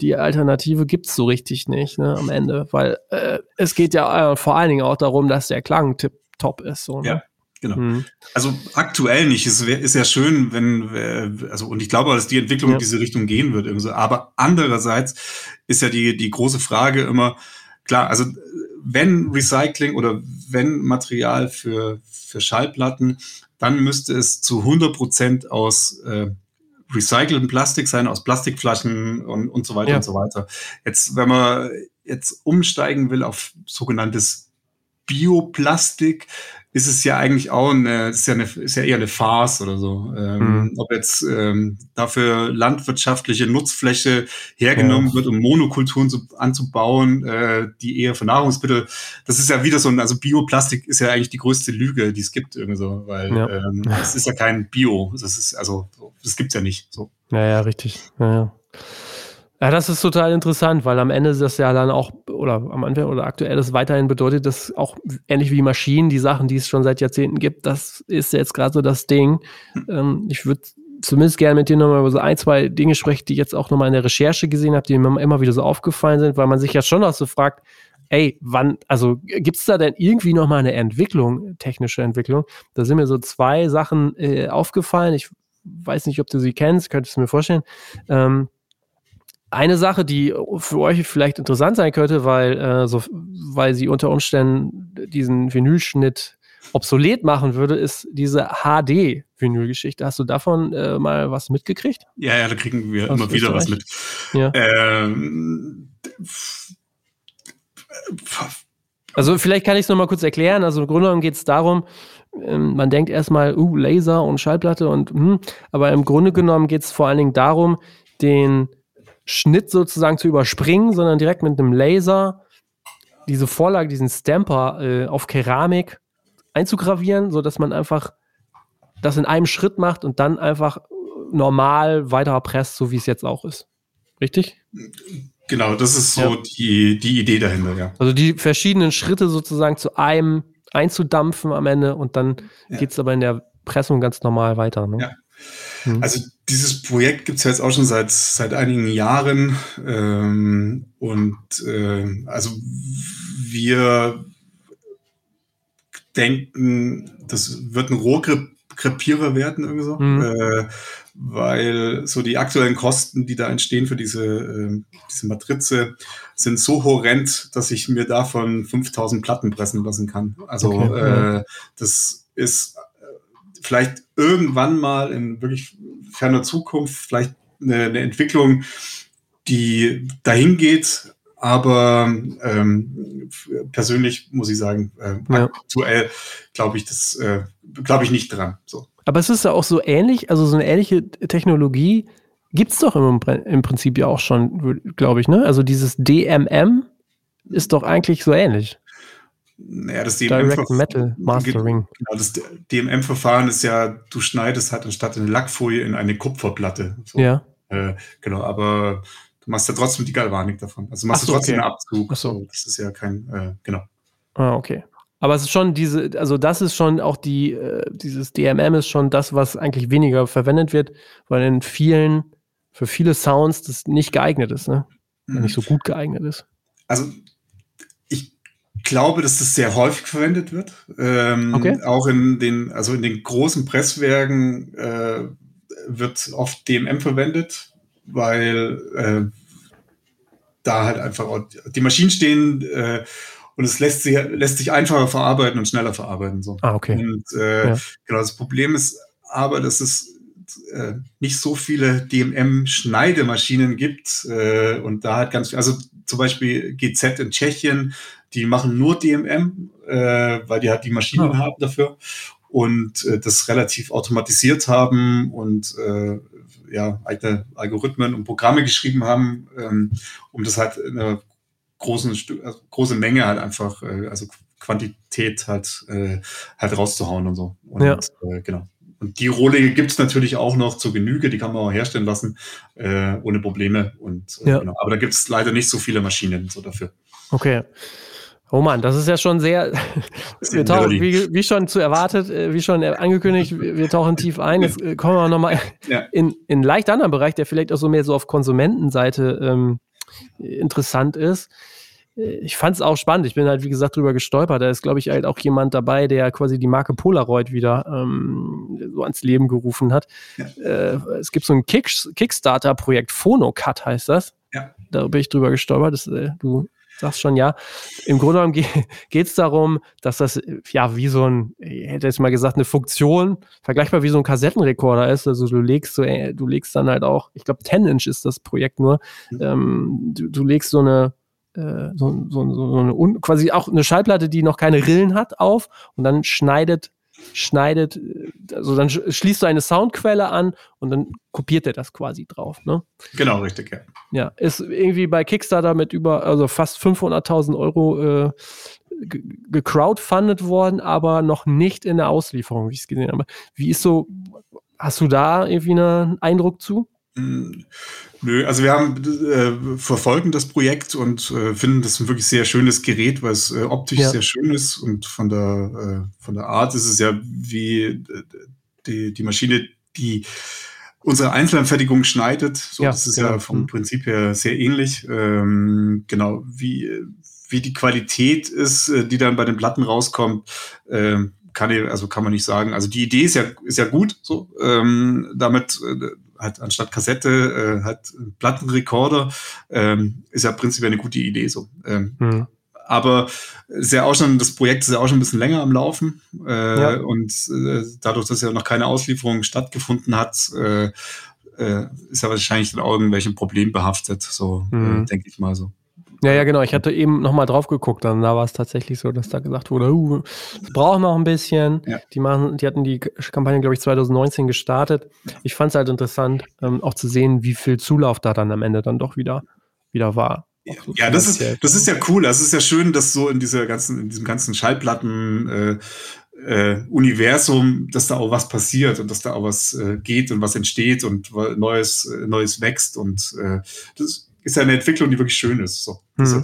die Alternative gibt es so richtig nicht ne, am Ende, weil äh, es geht ja äh, vor allen Dingen auch darum, dass der Klang top ist. So, ne? Ja. Genau. Mhm. Also aktuell nicht. Es wär, ist ja schön, wenn, also und ich glaube, dass die Entwicklung ja. in diese Richtung gehen wird. Irgendwie. Aber andererseits ist ja die, die große Frage immer, klar, also wenn Recycling oder wenn Material für, für Schallplatten, dann müsste es zu 100 Prozent aus äh, recyceltem Plastik sein, aus Plastikflaschen und, und so weiter ja. und so weiter. Jetzt, wenn man jetzt umsteigen will auf sogenanntes Bioplastik, ist es ja eigentlich auch eine, ist ja, eine, ist ja eher eine Farce oder so. Ähm, mhm. Ob jetzt ähm, dafür landwirtschaftliche Nutzfläche hergenommen ja. wird, um Monokulturen zu, anzubauen, äh, die eher für Nahrungsmittel, das ist ja wieder so ein, also Bioplastik ist ja eigentlich die größte Lüge, die es gibt, irgendwie so, weil ja. ähm, *laughs* das ist ja kein Bio. Das ist, also, das gibt's ja nicht. So. Ja, ja, richtig. Ja, ja. Ja, das ist total interessant, weil am Ende ist das ja dann auch, oder am Anfang oder aktuell das weiterhin bedeutet, dass auch ähnlich wie Maschinen, die Sachen, die es schon seit Jahrzehnten gibt, das ist jetzt gerade so das Ding. Ähm, ich würde zumindest gerne mit dir nochmal über so ein, zwei Dinge sprechen, die ich jetzt auch nochmal in der Recherche gesehen habe, die mir immer wieder so aufgefallen sind, weil man sich ja schon auch so fragt, ey, wann, also gibt es da denn irgendwie nochmal eine Entwicklung, technische Entwicklung? Da sind mir so zwei Sachen äh, aufgefallen. Ich weiß nicht, ob du sie kennst, könntest du mir vorstellen. Ähm, eine Sache, die für euch vielleicht interessant sein könnte, weil, äh, so, weil sie unter Umständen diesen Vinylschnitt obsolet machen würde, ist diese HD-Vinyl-Geschichte. Hast du davon äh, mal was mitgekriegt? Ja, ja, da kriegen wir Aus immer wieder was mit. Ja. Ähm, also vielleicht kann ich es nochmal kurz erklären. Also im Grunde genommen geht es darum, ähm, man denkt erstmal, uh, Laser und Schallplatte und hm, aber im Grunde genommen geht es vor allen Dingen darum, den Schnitt sozusagen zu überspringen, sondern direkt mit einem Laser diese Vorlage, diesen Stamper äh, auf Keramik einzugravieren, sodass man einfach das in einem Schritt macht und dann einfach normal weiter presst, so wie es jetzt auch ist. Richtig? Genau, das ist so ja. die, die Idee dahinter, ja. Also die verschiedenen Schritte sozusagen zu einem einzudampfen am Ende und dann ja. geht es aber in der Pressung ganz normal weiter. Ne? Ja. Mhm. Also dieses Projekt gibt es ja jetzt auch schon seit, seit einigen Jahren. Ähm, und äh, also wir denken, das wird ein Rohkrepierer werden, irgendwie so. Mhm. Äh, weil so die aktuellen Kosten, die da entstehen für diese, äh, diese Matrize, sind so horrend, dass ich mir davon 5000 Platten pressen lassen kann. Also okay. äh, das ist vielleicht irgendwann mal in wirklich ferner Zukunft vielleicht eine, eine Entwicklung, die dahin geht. Aber ähm, persönlich muss ich sagen, äh, ja. aktuell glaube ich das, äh, glaube ich nicht dran. So. Aber es ist ja auch so ähnlich, also so eine ähnliche Technologie gibt es doch im, im Prinzip ja auch schon, glaube ich, ne? Also dieses DMM ist doch eigentlich so ähnlich. Ja, das Direct Metal Mastering. Genau, das DMM-Verfahren ist ja, du schneidest halt anstatt eine Lackfolie in eine Kupferplatte. So. Ja. Äh, genau, aber du machst ja trotzdem die Galvanik davon. Also machst so, du trotzdem okay. einen Abzug. Ach so. Das ist ja kein, äh, genau. Ah, okay. Aber es ist schon diese, also das ist schon auch die, äh, dieses DMM ist schon das, was eigentlich weniger verwendet wird, weil in vielen, für viele Sounds das nicht geeignet ist, ne? Mhm. Nicht so gut geeignet ist. Also glaube, dass das sehr häufig verwendet wird. Ähm, okay. Auch in den, also in den großen Presswerken äh, wird oft DMM verwendet, weil äh, da halt einfach die Maschinen stehen äh, und es lässt sich, lässt sich einfacher verarbeiten und schneller verarbeiten. So. Ah, okay. Und äh, ja. genau, das Problem ist aber, dass es äh, nicht so viele DMM-Schneidemaschinen gibt äh, und da hat ganz viel, also zum Beispiel GZ in Tschechien, die machen nur DMM, äh, weil die halt die Maschinen oh. haben dafür und äh, das relativ automatisiert haben und äh, ja, eigene Algorithmen und Programme geschrieben haben, ähm, um das halt in einer großen, also große Menge halt einfach, äh, also Quantität halt, äh, halt rauszuhauen und so. Und, ja. äh, genau. Und die Rohlinge gibt es natürlich auch noch zur Genüge, die kann man auch herstellen lassen, äh, ohne Probleme. Und, äh, ja. genau. Aber da gibt es leider nicht so viele Maschinen so dafür. Okay. Oh Mann, das ist ja schon sehr, wir tauchen, wie, wie, schon zu erwartet, äh, wie schon angekündigt, wir tauchen tief ein. Jetzt äh, kommen wir nochmal ja. in, in leicht anderen Bereich, der vielleicht auch so mehr so auf Konsumentenseite ähm, interessant ist ich fand es auch spannend. Ich bin halt, wie gesagt, drüber gestolpert. Da ist, glaube ich, halt auch jemand dabei, der quasi die Marke Polaroid wieder ähm, so ans Leben gerufen hat. Ja. Äh, es gibt so ein Kick Kickstarter-Projekt, Phonocut heißt das. Ja. Da bin ich drüber gestolpert. Das, äh, du sagst schon ja. Im Grunde genommen *laughs* geht es darum, dass das ja wie so ein, ich hätte jetzt mal gesagt, eine Funktion, vergleichbar wie so ein Kassettenrekorder ist. Also du legst so, äh, du legst dann halt auch, ich glaube 10 Inch ist das Projekt nur, mhm. ähm, du, du legst so eine äh, so, so, so eine, quasi auch eine Schallplatte, die noch keine Rillen hat, auf und dann schneidet, schneidet, also dann schließt du eine Soundquelle an und dann kopiert er das quasi drauf. Ne? Genau, richtig, ja. Ja, ist irgendwie bei Kickstarter mit über, also fast 500.000 Euro äh, gecrowdfundet worden, aber noch nicht in der Auslieferung, wie ich es gesehen habe. Wie ist so, hast du da irgendwie einen Eindruck zu? Hm, nö, also wir haben äh, verfolgen das Projekt und äh, finden das ein wirklich sehr schönes Gerät, weil es äh, optisch ja. sehr schön ist und von der äh, von der Art ist es ja wie äh, die, die Maschine, die unsere Einzelanfertigung schneidet. So, ja, das ist genau. ja vom mhm. Prinzip her sehr ähnlich. Ähm, genau, wie, wie die Qualität ist, äh, die dann bei den Platten rauskommt, ähm, kann ich, also kann man nicht sagen. Also die Idee ist ja, ist ja gut, so, ähm, damit, äh, halt anstatt Kassette, äh, halt Plattenrekorder, ähm, ist ja prinzipiell eine gute Idee, so. Ähm, mhm. Aber ja auch schon, das Projekt ist ja auch schon ein bisschen länger am Laufen. Äh, ja. Und äh, dadurch, dass ja noch keine Auslieferung stattgefunden hat, äh, äh, ist ja wahrscheinlich dann auch irgendwelchen Problem behaftet, so mhm. denke ich mal so. Ja, ja, genau. Ich hatte eben nochmal drauf geguckt, dann da war es tatsächlich so, dass da gesagt wurde, uh, es braucht noch ein bisschen. Ja. Die machen, die hatten die Kampagne, glaube ich, 2019 gestartet. Ich fand es halt interessant, ähm, auch zu sehen, wie viel Zulauf da dann am Ende dann doch wieder, wieder war. So ja, das ist, das ist ja cool. Das ist ja schön, dass so in dieser ganzen, in diesem ganzen Schallplatten, äh, äh, Universum, dass da auch was passiert und dass da auch was äh, geht und was entsteht und Neues, äh, Neues wächst und äh, das ist ja eine Entwicklung, die wirklich schön ist. So. Hm.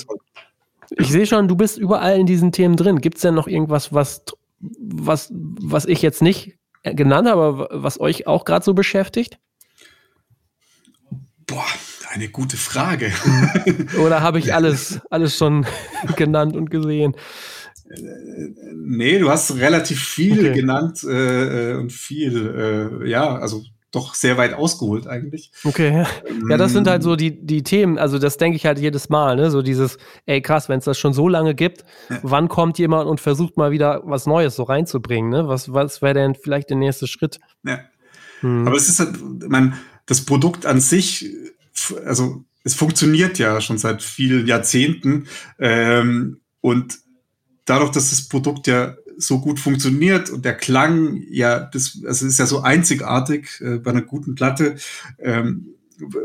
Ich sehe schon, du bist überall in diesen Themen drin. Gibt es denn noch irgendwas, was, was, was ich jetzt nicht genannt habe, was euch auch gerade so beschäftigt? Boah, eine gute Frage. Oder habe ich *laughs* alles, alles schon *laughs* genannt und gesehen? Nee, du hast relativ viel okay. genannt äh, äh und viel, äh, ja, also doch sehr weit ausgeholt eigentlich. Okay. Ja, das sind halt so die, die Themen, also das denke ich halt jedes Mal, ne? So dieses, ey krass, wenn es das schon so lange gibt, ja. wann kommt jemand und versucht mal wieder was Neues so reinzubringen, ne? Was, was wäre denn vielleicht der nächste Schritt? Ja. Hm. Aber es ist halt, man, das Produkt an sich, also es funktioniert ja schon seit vielen Jahrzehnten ähm, und dadurch, dass das Produkt ja so gut funktioniert und der Klang, ja, das also ist ja so einzigartig äh, bei einer guten Platte, ähm,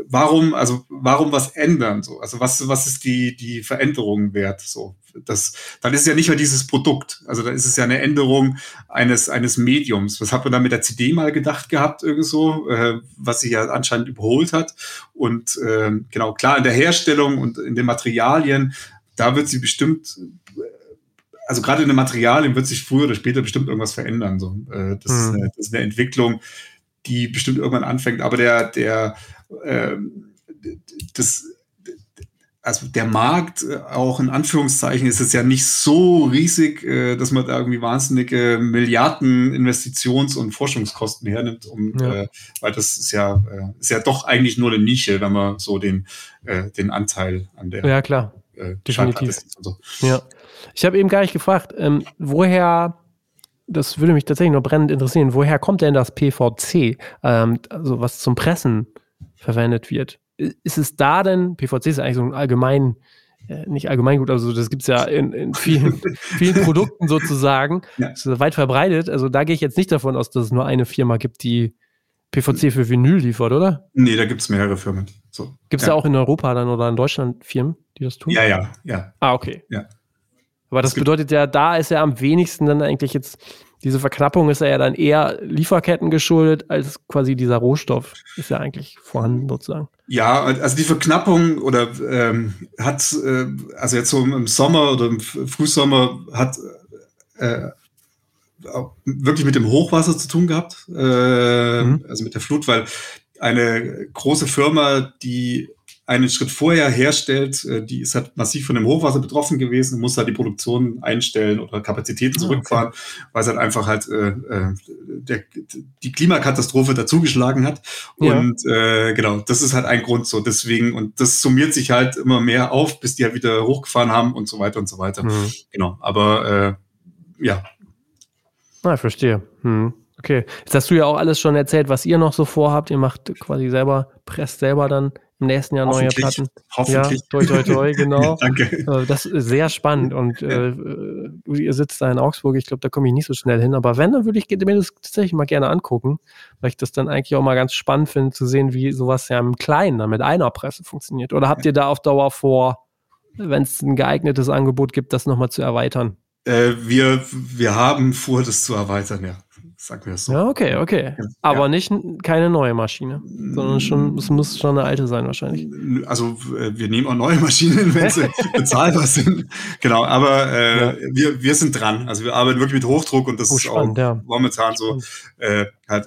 warum, also warum was ändern? So? Also was, was ist die, die Veränderung wert? So, das, dann ist es ja nicht mehr dieses Produkt. Also dann ist es ja eine Änderung eines, eines Mediums. Was hat man da mit der CD mal gedacht gehabt, irgendwo, äh, was sich ja anscheinend überholt hat. Und äh, genau, klar, in der Herstellung und in den Materialien, da wird sie bestimmt also gerade in den Materialien wird sich früher oder später bestimmt irgendwas verändern. So. Äh, das, mhm. ist eine, das, ist eine, Entwicklung, die bestimmt irgendwann anfängt. Aber der, der, äh, das, also der Markt, äh, auch in Anführungszeichen, ist es ja nicht so riesig, äh, dass man da irgendwie wahnsinnige Milliarden Investitions- und Forschungskosten hernimmt, um, ja. äh, weil das ist ja, äh, ist ja doch eigentlich nur eine Nische, wenn man so den, äh, den Anteil an der ja, klar. Äh, Definitiv. So. Ja. Ich habe eben gar nicht gefragt, ähm, woher das würde mich tatsächlich noch brennend interessieren. Woher kommt denn das PVC, ähm, also was zum Pressen verwendet wird? Ist es da denn, PVC ist eigentlich so ein allgemein, äh, nicht allgemeingut, also das gibt es ja in, in vielen, *laughs* vielen Produkten sozusagen, ja. ist weit verbreitet. Also da gehe ich jetzt nicht davon aus, dass es nur eine Firma gibt, die PVC für Vinyl liefert, oder? Nee, da gibt es mehrere Firmen. So. Gibt es ja. da auch in Europa dann oder in Deutschland Firmen, die das tun? Ja, ja, ja. Ah, okay. Ja. Aber das bedeutet ja, da ist ja am wenigsten dann eigentlich jetzt, diese Verknappung ist ja dann eher Lieferketten geschuldet, als quasi dieser Rohstoff ist ja eigentlich vorhanden sozusagen. Ja, also die Verknappung oder ähm, hat, äh, also jetzt so im Sommer oder im Frühsommer hat äh, wirklich mit dem Hochwasser zu tun gehabt, äh, mhm. also mit der Flut, weil eine große Firma, die einen Schritt vorher herstellt, äh, die ist halt massiv von dem Hochwasser betroffen gewesen, muss halt die Produktion einstellen oder Kapazitäten ah, zurückfahren, okay. weil es halt einfach halt äh, äh, der, die Klimakatastrophe dazugeschlagen hat. Ja. Und äh, genau, das ist halt ein Grund so. Deswegen, und das summiert sich halt immer mehr auf, bis die halt wieder hochgefahren haben und so weiter und so weiter. Mhm. Genau, aber äh, ja. Ah, verstehe. Hm. Okay. Jetzt hast du ja auch alles schon erzählt, was ihr noch so vorhabt. Ihr macht quasi selber, presst selber dann im nächsten Jahr neue Platten. Hoffentlich. Ja, toi, toi, toi, genau. *laughs* Danke. Äh, das ist sehr spannend und äh, ihr sitzt da in Augsburg, ich glaube, da komme ich nicht so schnell hin, aber wenn, dann würde ich mir das tatsächlich mal gerne angucken, weil ich das dann eigentlich auch mal ganz spannend finde, zu sehen, wie sowas ja im Kleinen dann mit einer Presse funktioniert. Oder habt ihr da auf Dauer vor, wenn es ein geeignetes Angebot gibt, das nochmal zu erweitern? Äh, wir, wir haben vor, das zu erweitern, ja. Sagen wir es so. Ja, okay, okay. Aber ja. nicht keine neue Maschine, sondern schon, es muss schon eine alte sein wahrscheinlich. Also äh, wir nehmen auch neue Maschinen, *laughs* wenn sie *laughs* bezahlbar sind. Genau, aber äh, ja. wir, wir sind dran. Also wir arbeiten wirklich mit Hochdruck und das oh, ist spannend, auch ja. momentan so äh, halt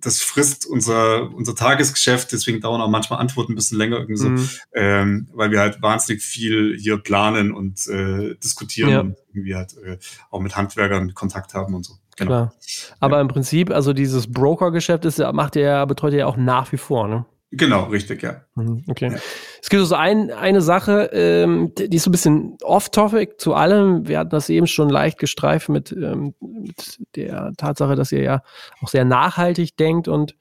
das frisst unser, unser Tagesgeschäft, deswegen dauern auch manchmal Antworten ein bisschen länger irgendwie so, mhm. ähm, weil wir halt wahnsinnig viel hier planen und äh, diskutieren ja. und irgendwie halt äh, auch mit Handwerkern Kontakt haben und so. Genau. Klar. Aber ja. im Prinzip, also dieses Broker-Geschäft ist, macht ihr, betreut ihr ja auch nach wie vor, ne? Genau, richtig, ja. Mhm, okay. Ja. Es gibt so ein, eine Sache, ähm, die ist so ein bisschen off-topic zu allem. Wir hatten das eben schon leicht gestreift mit, ähm, mit der Tatsache, dass ihr ja auch sehr nachhaltig denkt und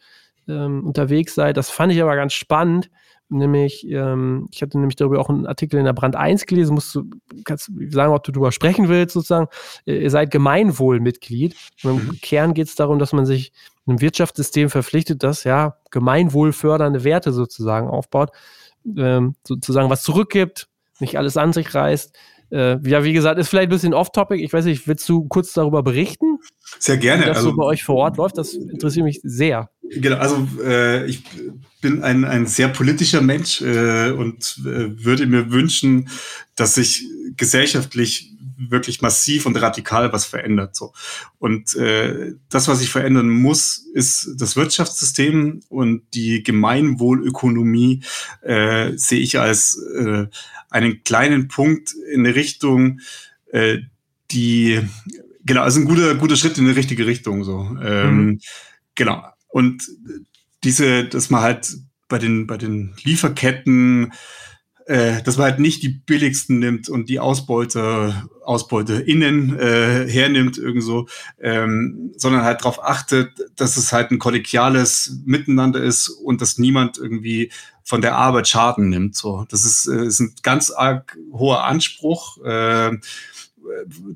ähm, unterwegs seid. Das fand ich aber ganz spannend nämlich, ähm, ich hatte nämlich darüber auch einen Artikel in der Brand 1 gelesen, musst du, kannst sagen, ob du darüber sprechen willst, sozusagen. Ihr seid Gemeinwohlmitglied. Und im mhm. Kern geht es darum, dass man sich einem Wirtschaftssystem verpflichtet, das ja gemeinwohlfördernde Werte sozusagen aufbaut, ähm, sozusagen was zurückgibt, nicht alles an sich reißt. Äh, ja, wie gesagt, ist vielleicht ein bisschen off-topic. Ich weiß nicht, willst du kurz darüber berichten? Sehr gerne. Wie das also, so bei euch vor Ort läuft, das interessiert mich sehr. Genau, also äh, ich bin ein, ein sehr politischer Mensch äh, und äh, würde mir wünschen, dass sich gesellschaftlich wirklich massiv und radikal was verändert. So. Und äh, das, was sich verändern muss, ist das Wirtschaftssystem und die Gemeinwohlökonomie äh, sehe ich als äh, einen kleinen Punkt in eine Richtung, äh, die genau, also ein guter, guter Schritt in die richtige Richtung. So. Ähm, mhm. Genau. Und diese, dass man halt bei den, bei den Lieferketten, äh, dass man halt nicht die billigsten nimmt und die Ausbeute, Ausbeute innen äh, hernimmt irgendwo, ähm, sondern halt darauf achtet, dass es halt ein kollegiales Miteinander ist und dass niemand irgendwie von der Arbeit Schaden nimmt. So, das ist, äh, ist ein ganz arg hoher Anspruch. Äh,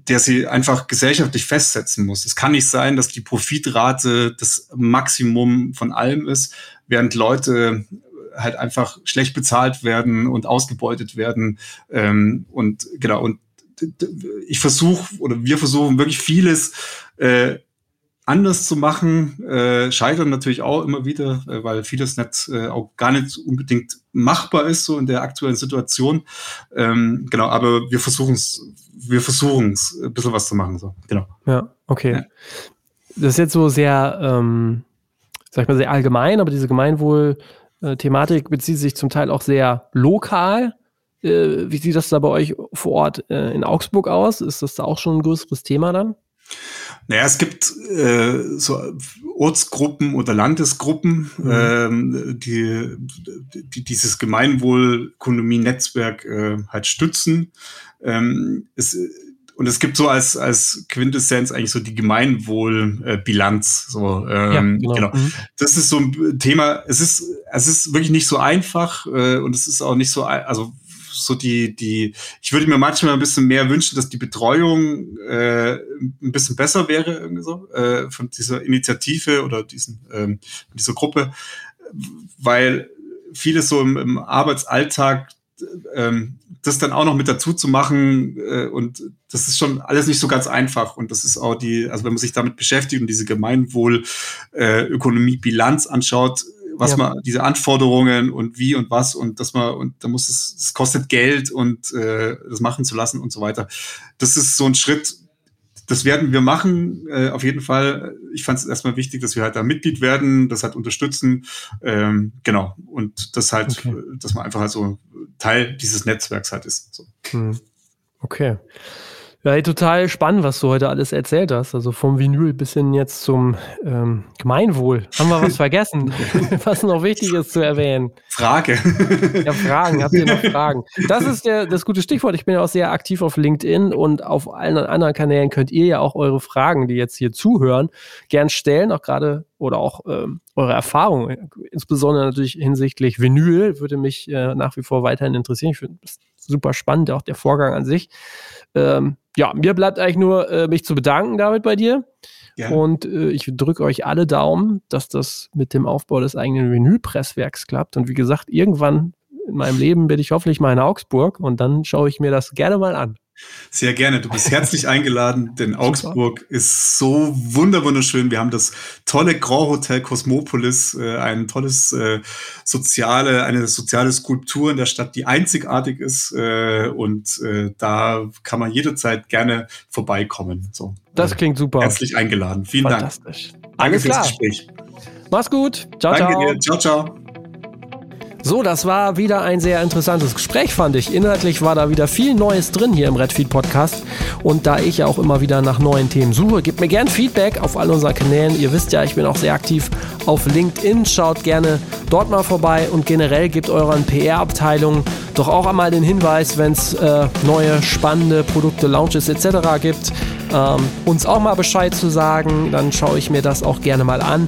der sie einfach gesellschaftlich festsetzen muss. Es kann nicht sein, dass die Profitrate das Maximum von allem ist, während Leute halt einfach schlecht bezahlt werden und ausgebeutet werden. Ähm, und genau, und ich versuche oder wir versuchen wirklich vieles äh, anders zu machen, äh, scheitern natürlich auch immer wieder, äh, weil vieles nicht äh, auch gar nicht unbedingt machbar ist, so in der aktuellen Situation. Ähm, genau, aber wir versuchen es, wir versuchen es, ein bisschen was zu machen. So. Genau. Ja, okay. Ja. Das ist jetzt so sehr, ähm, sag ich mal, sehr allgemein, aber diese Gemeinwohl-Thematik bezieht sich zum Teil auch sehr lokal. Äh, wie sieht das da bei euch vor Ort äh, in Augsburg aus? Ist das da auch schon ein größeres Thema dann? Naja, es gibt äh, so Ortsgruppen oder Landesgruppen, mhm. ähm, die, die dieses Gemeinwohlökonomie-Netzwerk äh, halt stützen. Ähm, es, und es gibt so als, als Quintessenz eigentlich so die Gemeinwohlbilanz. so, ähm, ja, genau. genau. Mhm. Das ist so ein Thema, es ist, es ist wirklich nicht so einfach äh, und es ist auch nicht so, also so die, die, ich würde mir manchmal ein bisschen mehr wünschen, dass die Betreuung äh, ein bisschen besser wäre, irgendwie so, äh, von dieser Initiative oder diesen, ähm, dieser Gruppe, weil vieles so im, im Arbeitsalltag ähm, das dann auch noch mit dazu zu machen äh, und das ist schon alles nicht so ganz einfach. Und das ist auch die, also wenn man sich damit beschäftigt und diese Gemeinwohl-Ökonomie-Bilanz äh, anschaut, was ja. man, diese Anforderungen und wie und was und dass man, und da muss es, es kostet Geld und äh, das machen zu lassen und so weiter. Das ist so ein Schritt, das werden wir machen, äh, auf jeden Fall. Ich fand es erstmal wichtig, dass wir halt da Mitglied werden, das halt unterstützen. Ähm, genau. Und das halt, okay. dass man einfach halt so Teil dieses Netzwerks halt ist. So. Hm. Okay. Ja, total spannend, was du heute alles erzählt hast. Also vom Vinyl bis hin jetzt zum ähm, Gemeinwohl. Haben wir was *laughs* vergessen, was noch wichtig ist zu erwähnen? Frage. Ja, Fragen. Habt ihr noch *laughs* Fragen? Das ist der, das gute Stichwort. Ich bin ja auch sehr aktiv auf LinkedIn und auf allen anderen Kanälen könnt ihr ja auch eure Fragen, die jetzt hier zuhören, gern stellen, auch gerade oder auch ähm, eure Erfahrungen, insbesondere natürlich hinsichtlich Vinyl, würde mich äh, nach wie vor weiterhin interessieren. Ich finde super spannend, auch der Vorgang an sich. Ähm, ja, mir bleibt eigentlich nur, äh, mich zu bedanken, David, bei dir. Ja. Und äh, ich drücke euch alle Daumen, dass das mit dem Aufbau des eigenen Vinylpresswerks klappt. Und wie gesagt, irgendwann in meinem Leben bin ich hoffentlich mal in Augsburg und dann schaue ich mir das gerne mal an. Sehr gerne. Du bist herzlich *laughs* eingeladen, denn Augsburg ist so wunderschön. Wir haben das tolle Grand Hotel Cosmopolis, äh, ein tolles äh, soziale, eine soziale Skulptur in der Stadt, die einzigartig ist. Äh, und äh, da kann man jederzeit gerne vorbeikommen. So, das klingt super. Herzlich eingeladen. Vielen Dank. Danke Alles fürs klar. Gespräch. Mach's gut. Ciao, Danke ciao. Dir. Ciao, ciao. So, das war wieder ein sehr interessantes Gespräch, fand ich. Inhaltlich war da wieder viel Neues drin hier im Redfeed Podcast. Und da ich ja auch immer wieder nach neuen Themen suche, gebt mir gern Feedback auf all unseren Kanälen. Ihr wisst ja, ich bin auch sehr aktiv auf LinkedIn. Schaut gerne dort mal vorbei und generell gebt euren PR-Abteilungen doch auch einmal den Hinweis, wenn es äh, neue spannende Produkte, Launches etc. gibt, ähm, uns auch mal Bescheid zu sagen. Dann schaue ich mir das auch gerne mal an.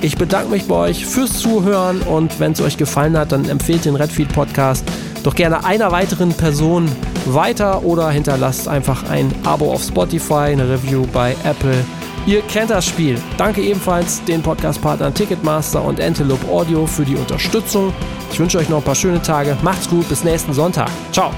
Ich bedanke mich bei euch fürs Zuhören und wenn es euch gefallen hat, dann empfehlt den Redfeed Podcast doch gerne einer weiteren Person weiter oder hinterlasst einfach ein Abo auf Spotify, eine Review bei Apple. Ihr kennt das Spiel. Danke ebenfalls den Podcast-Partnern Ticketmaster und Antelope Audio für die Unterstützung. Ich wünsche euch noch ein paar schöne Tage. Macht's gut, bis nächsten Sonntag. Ciao.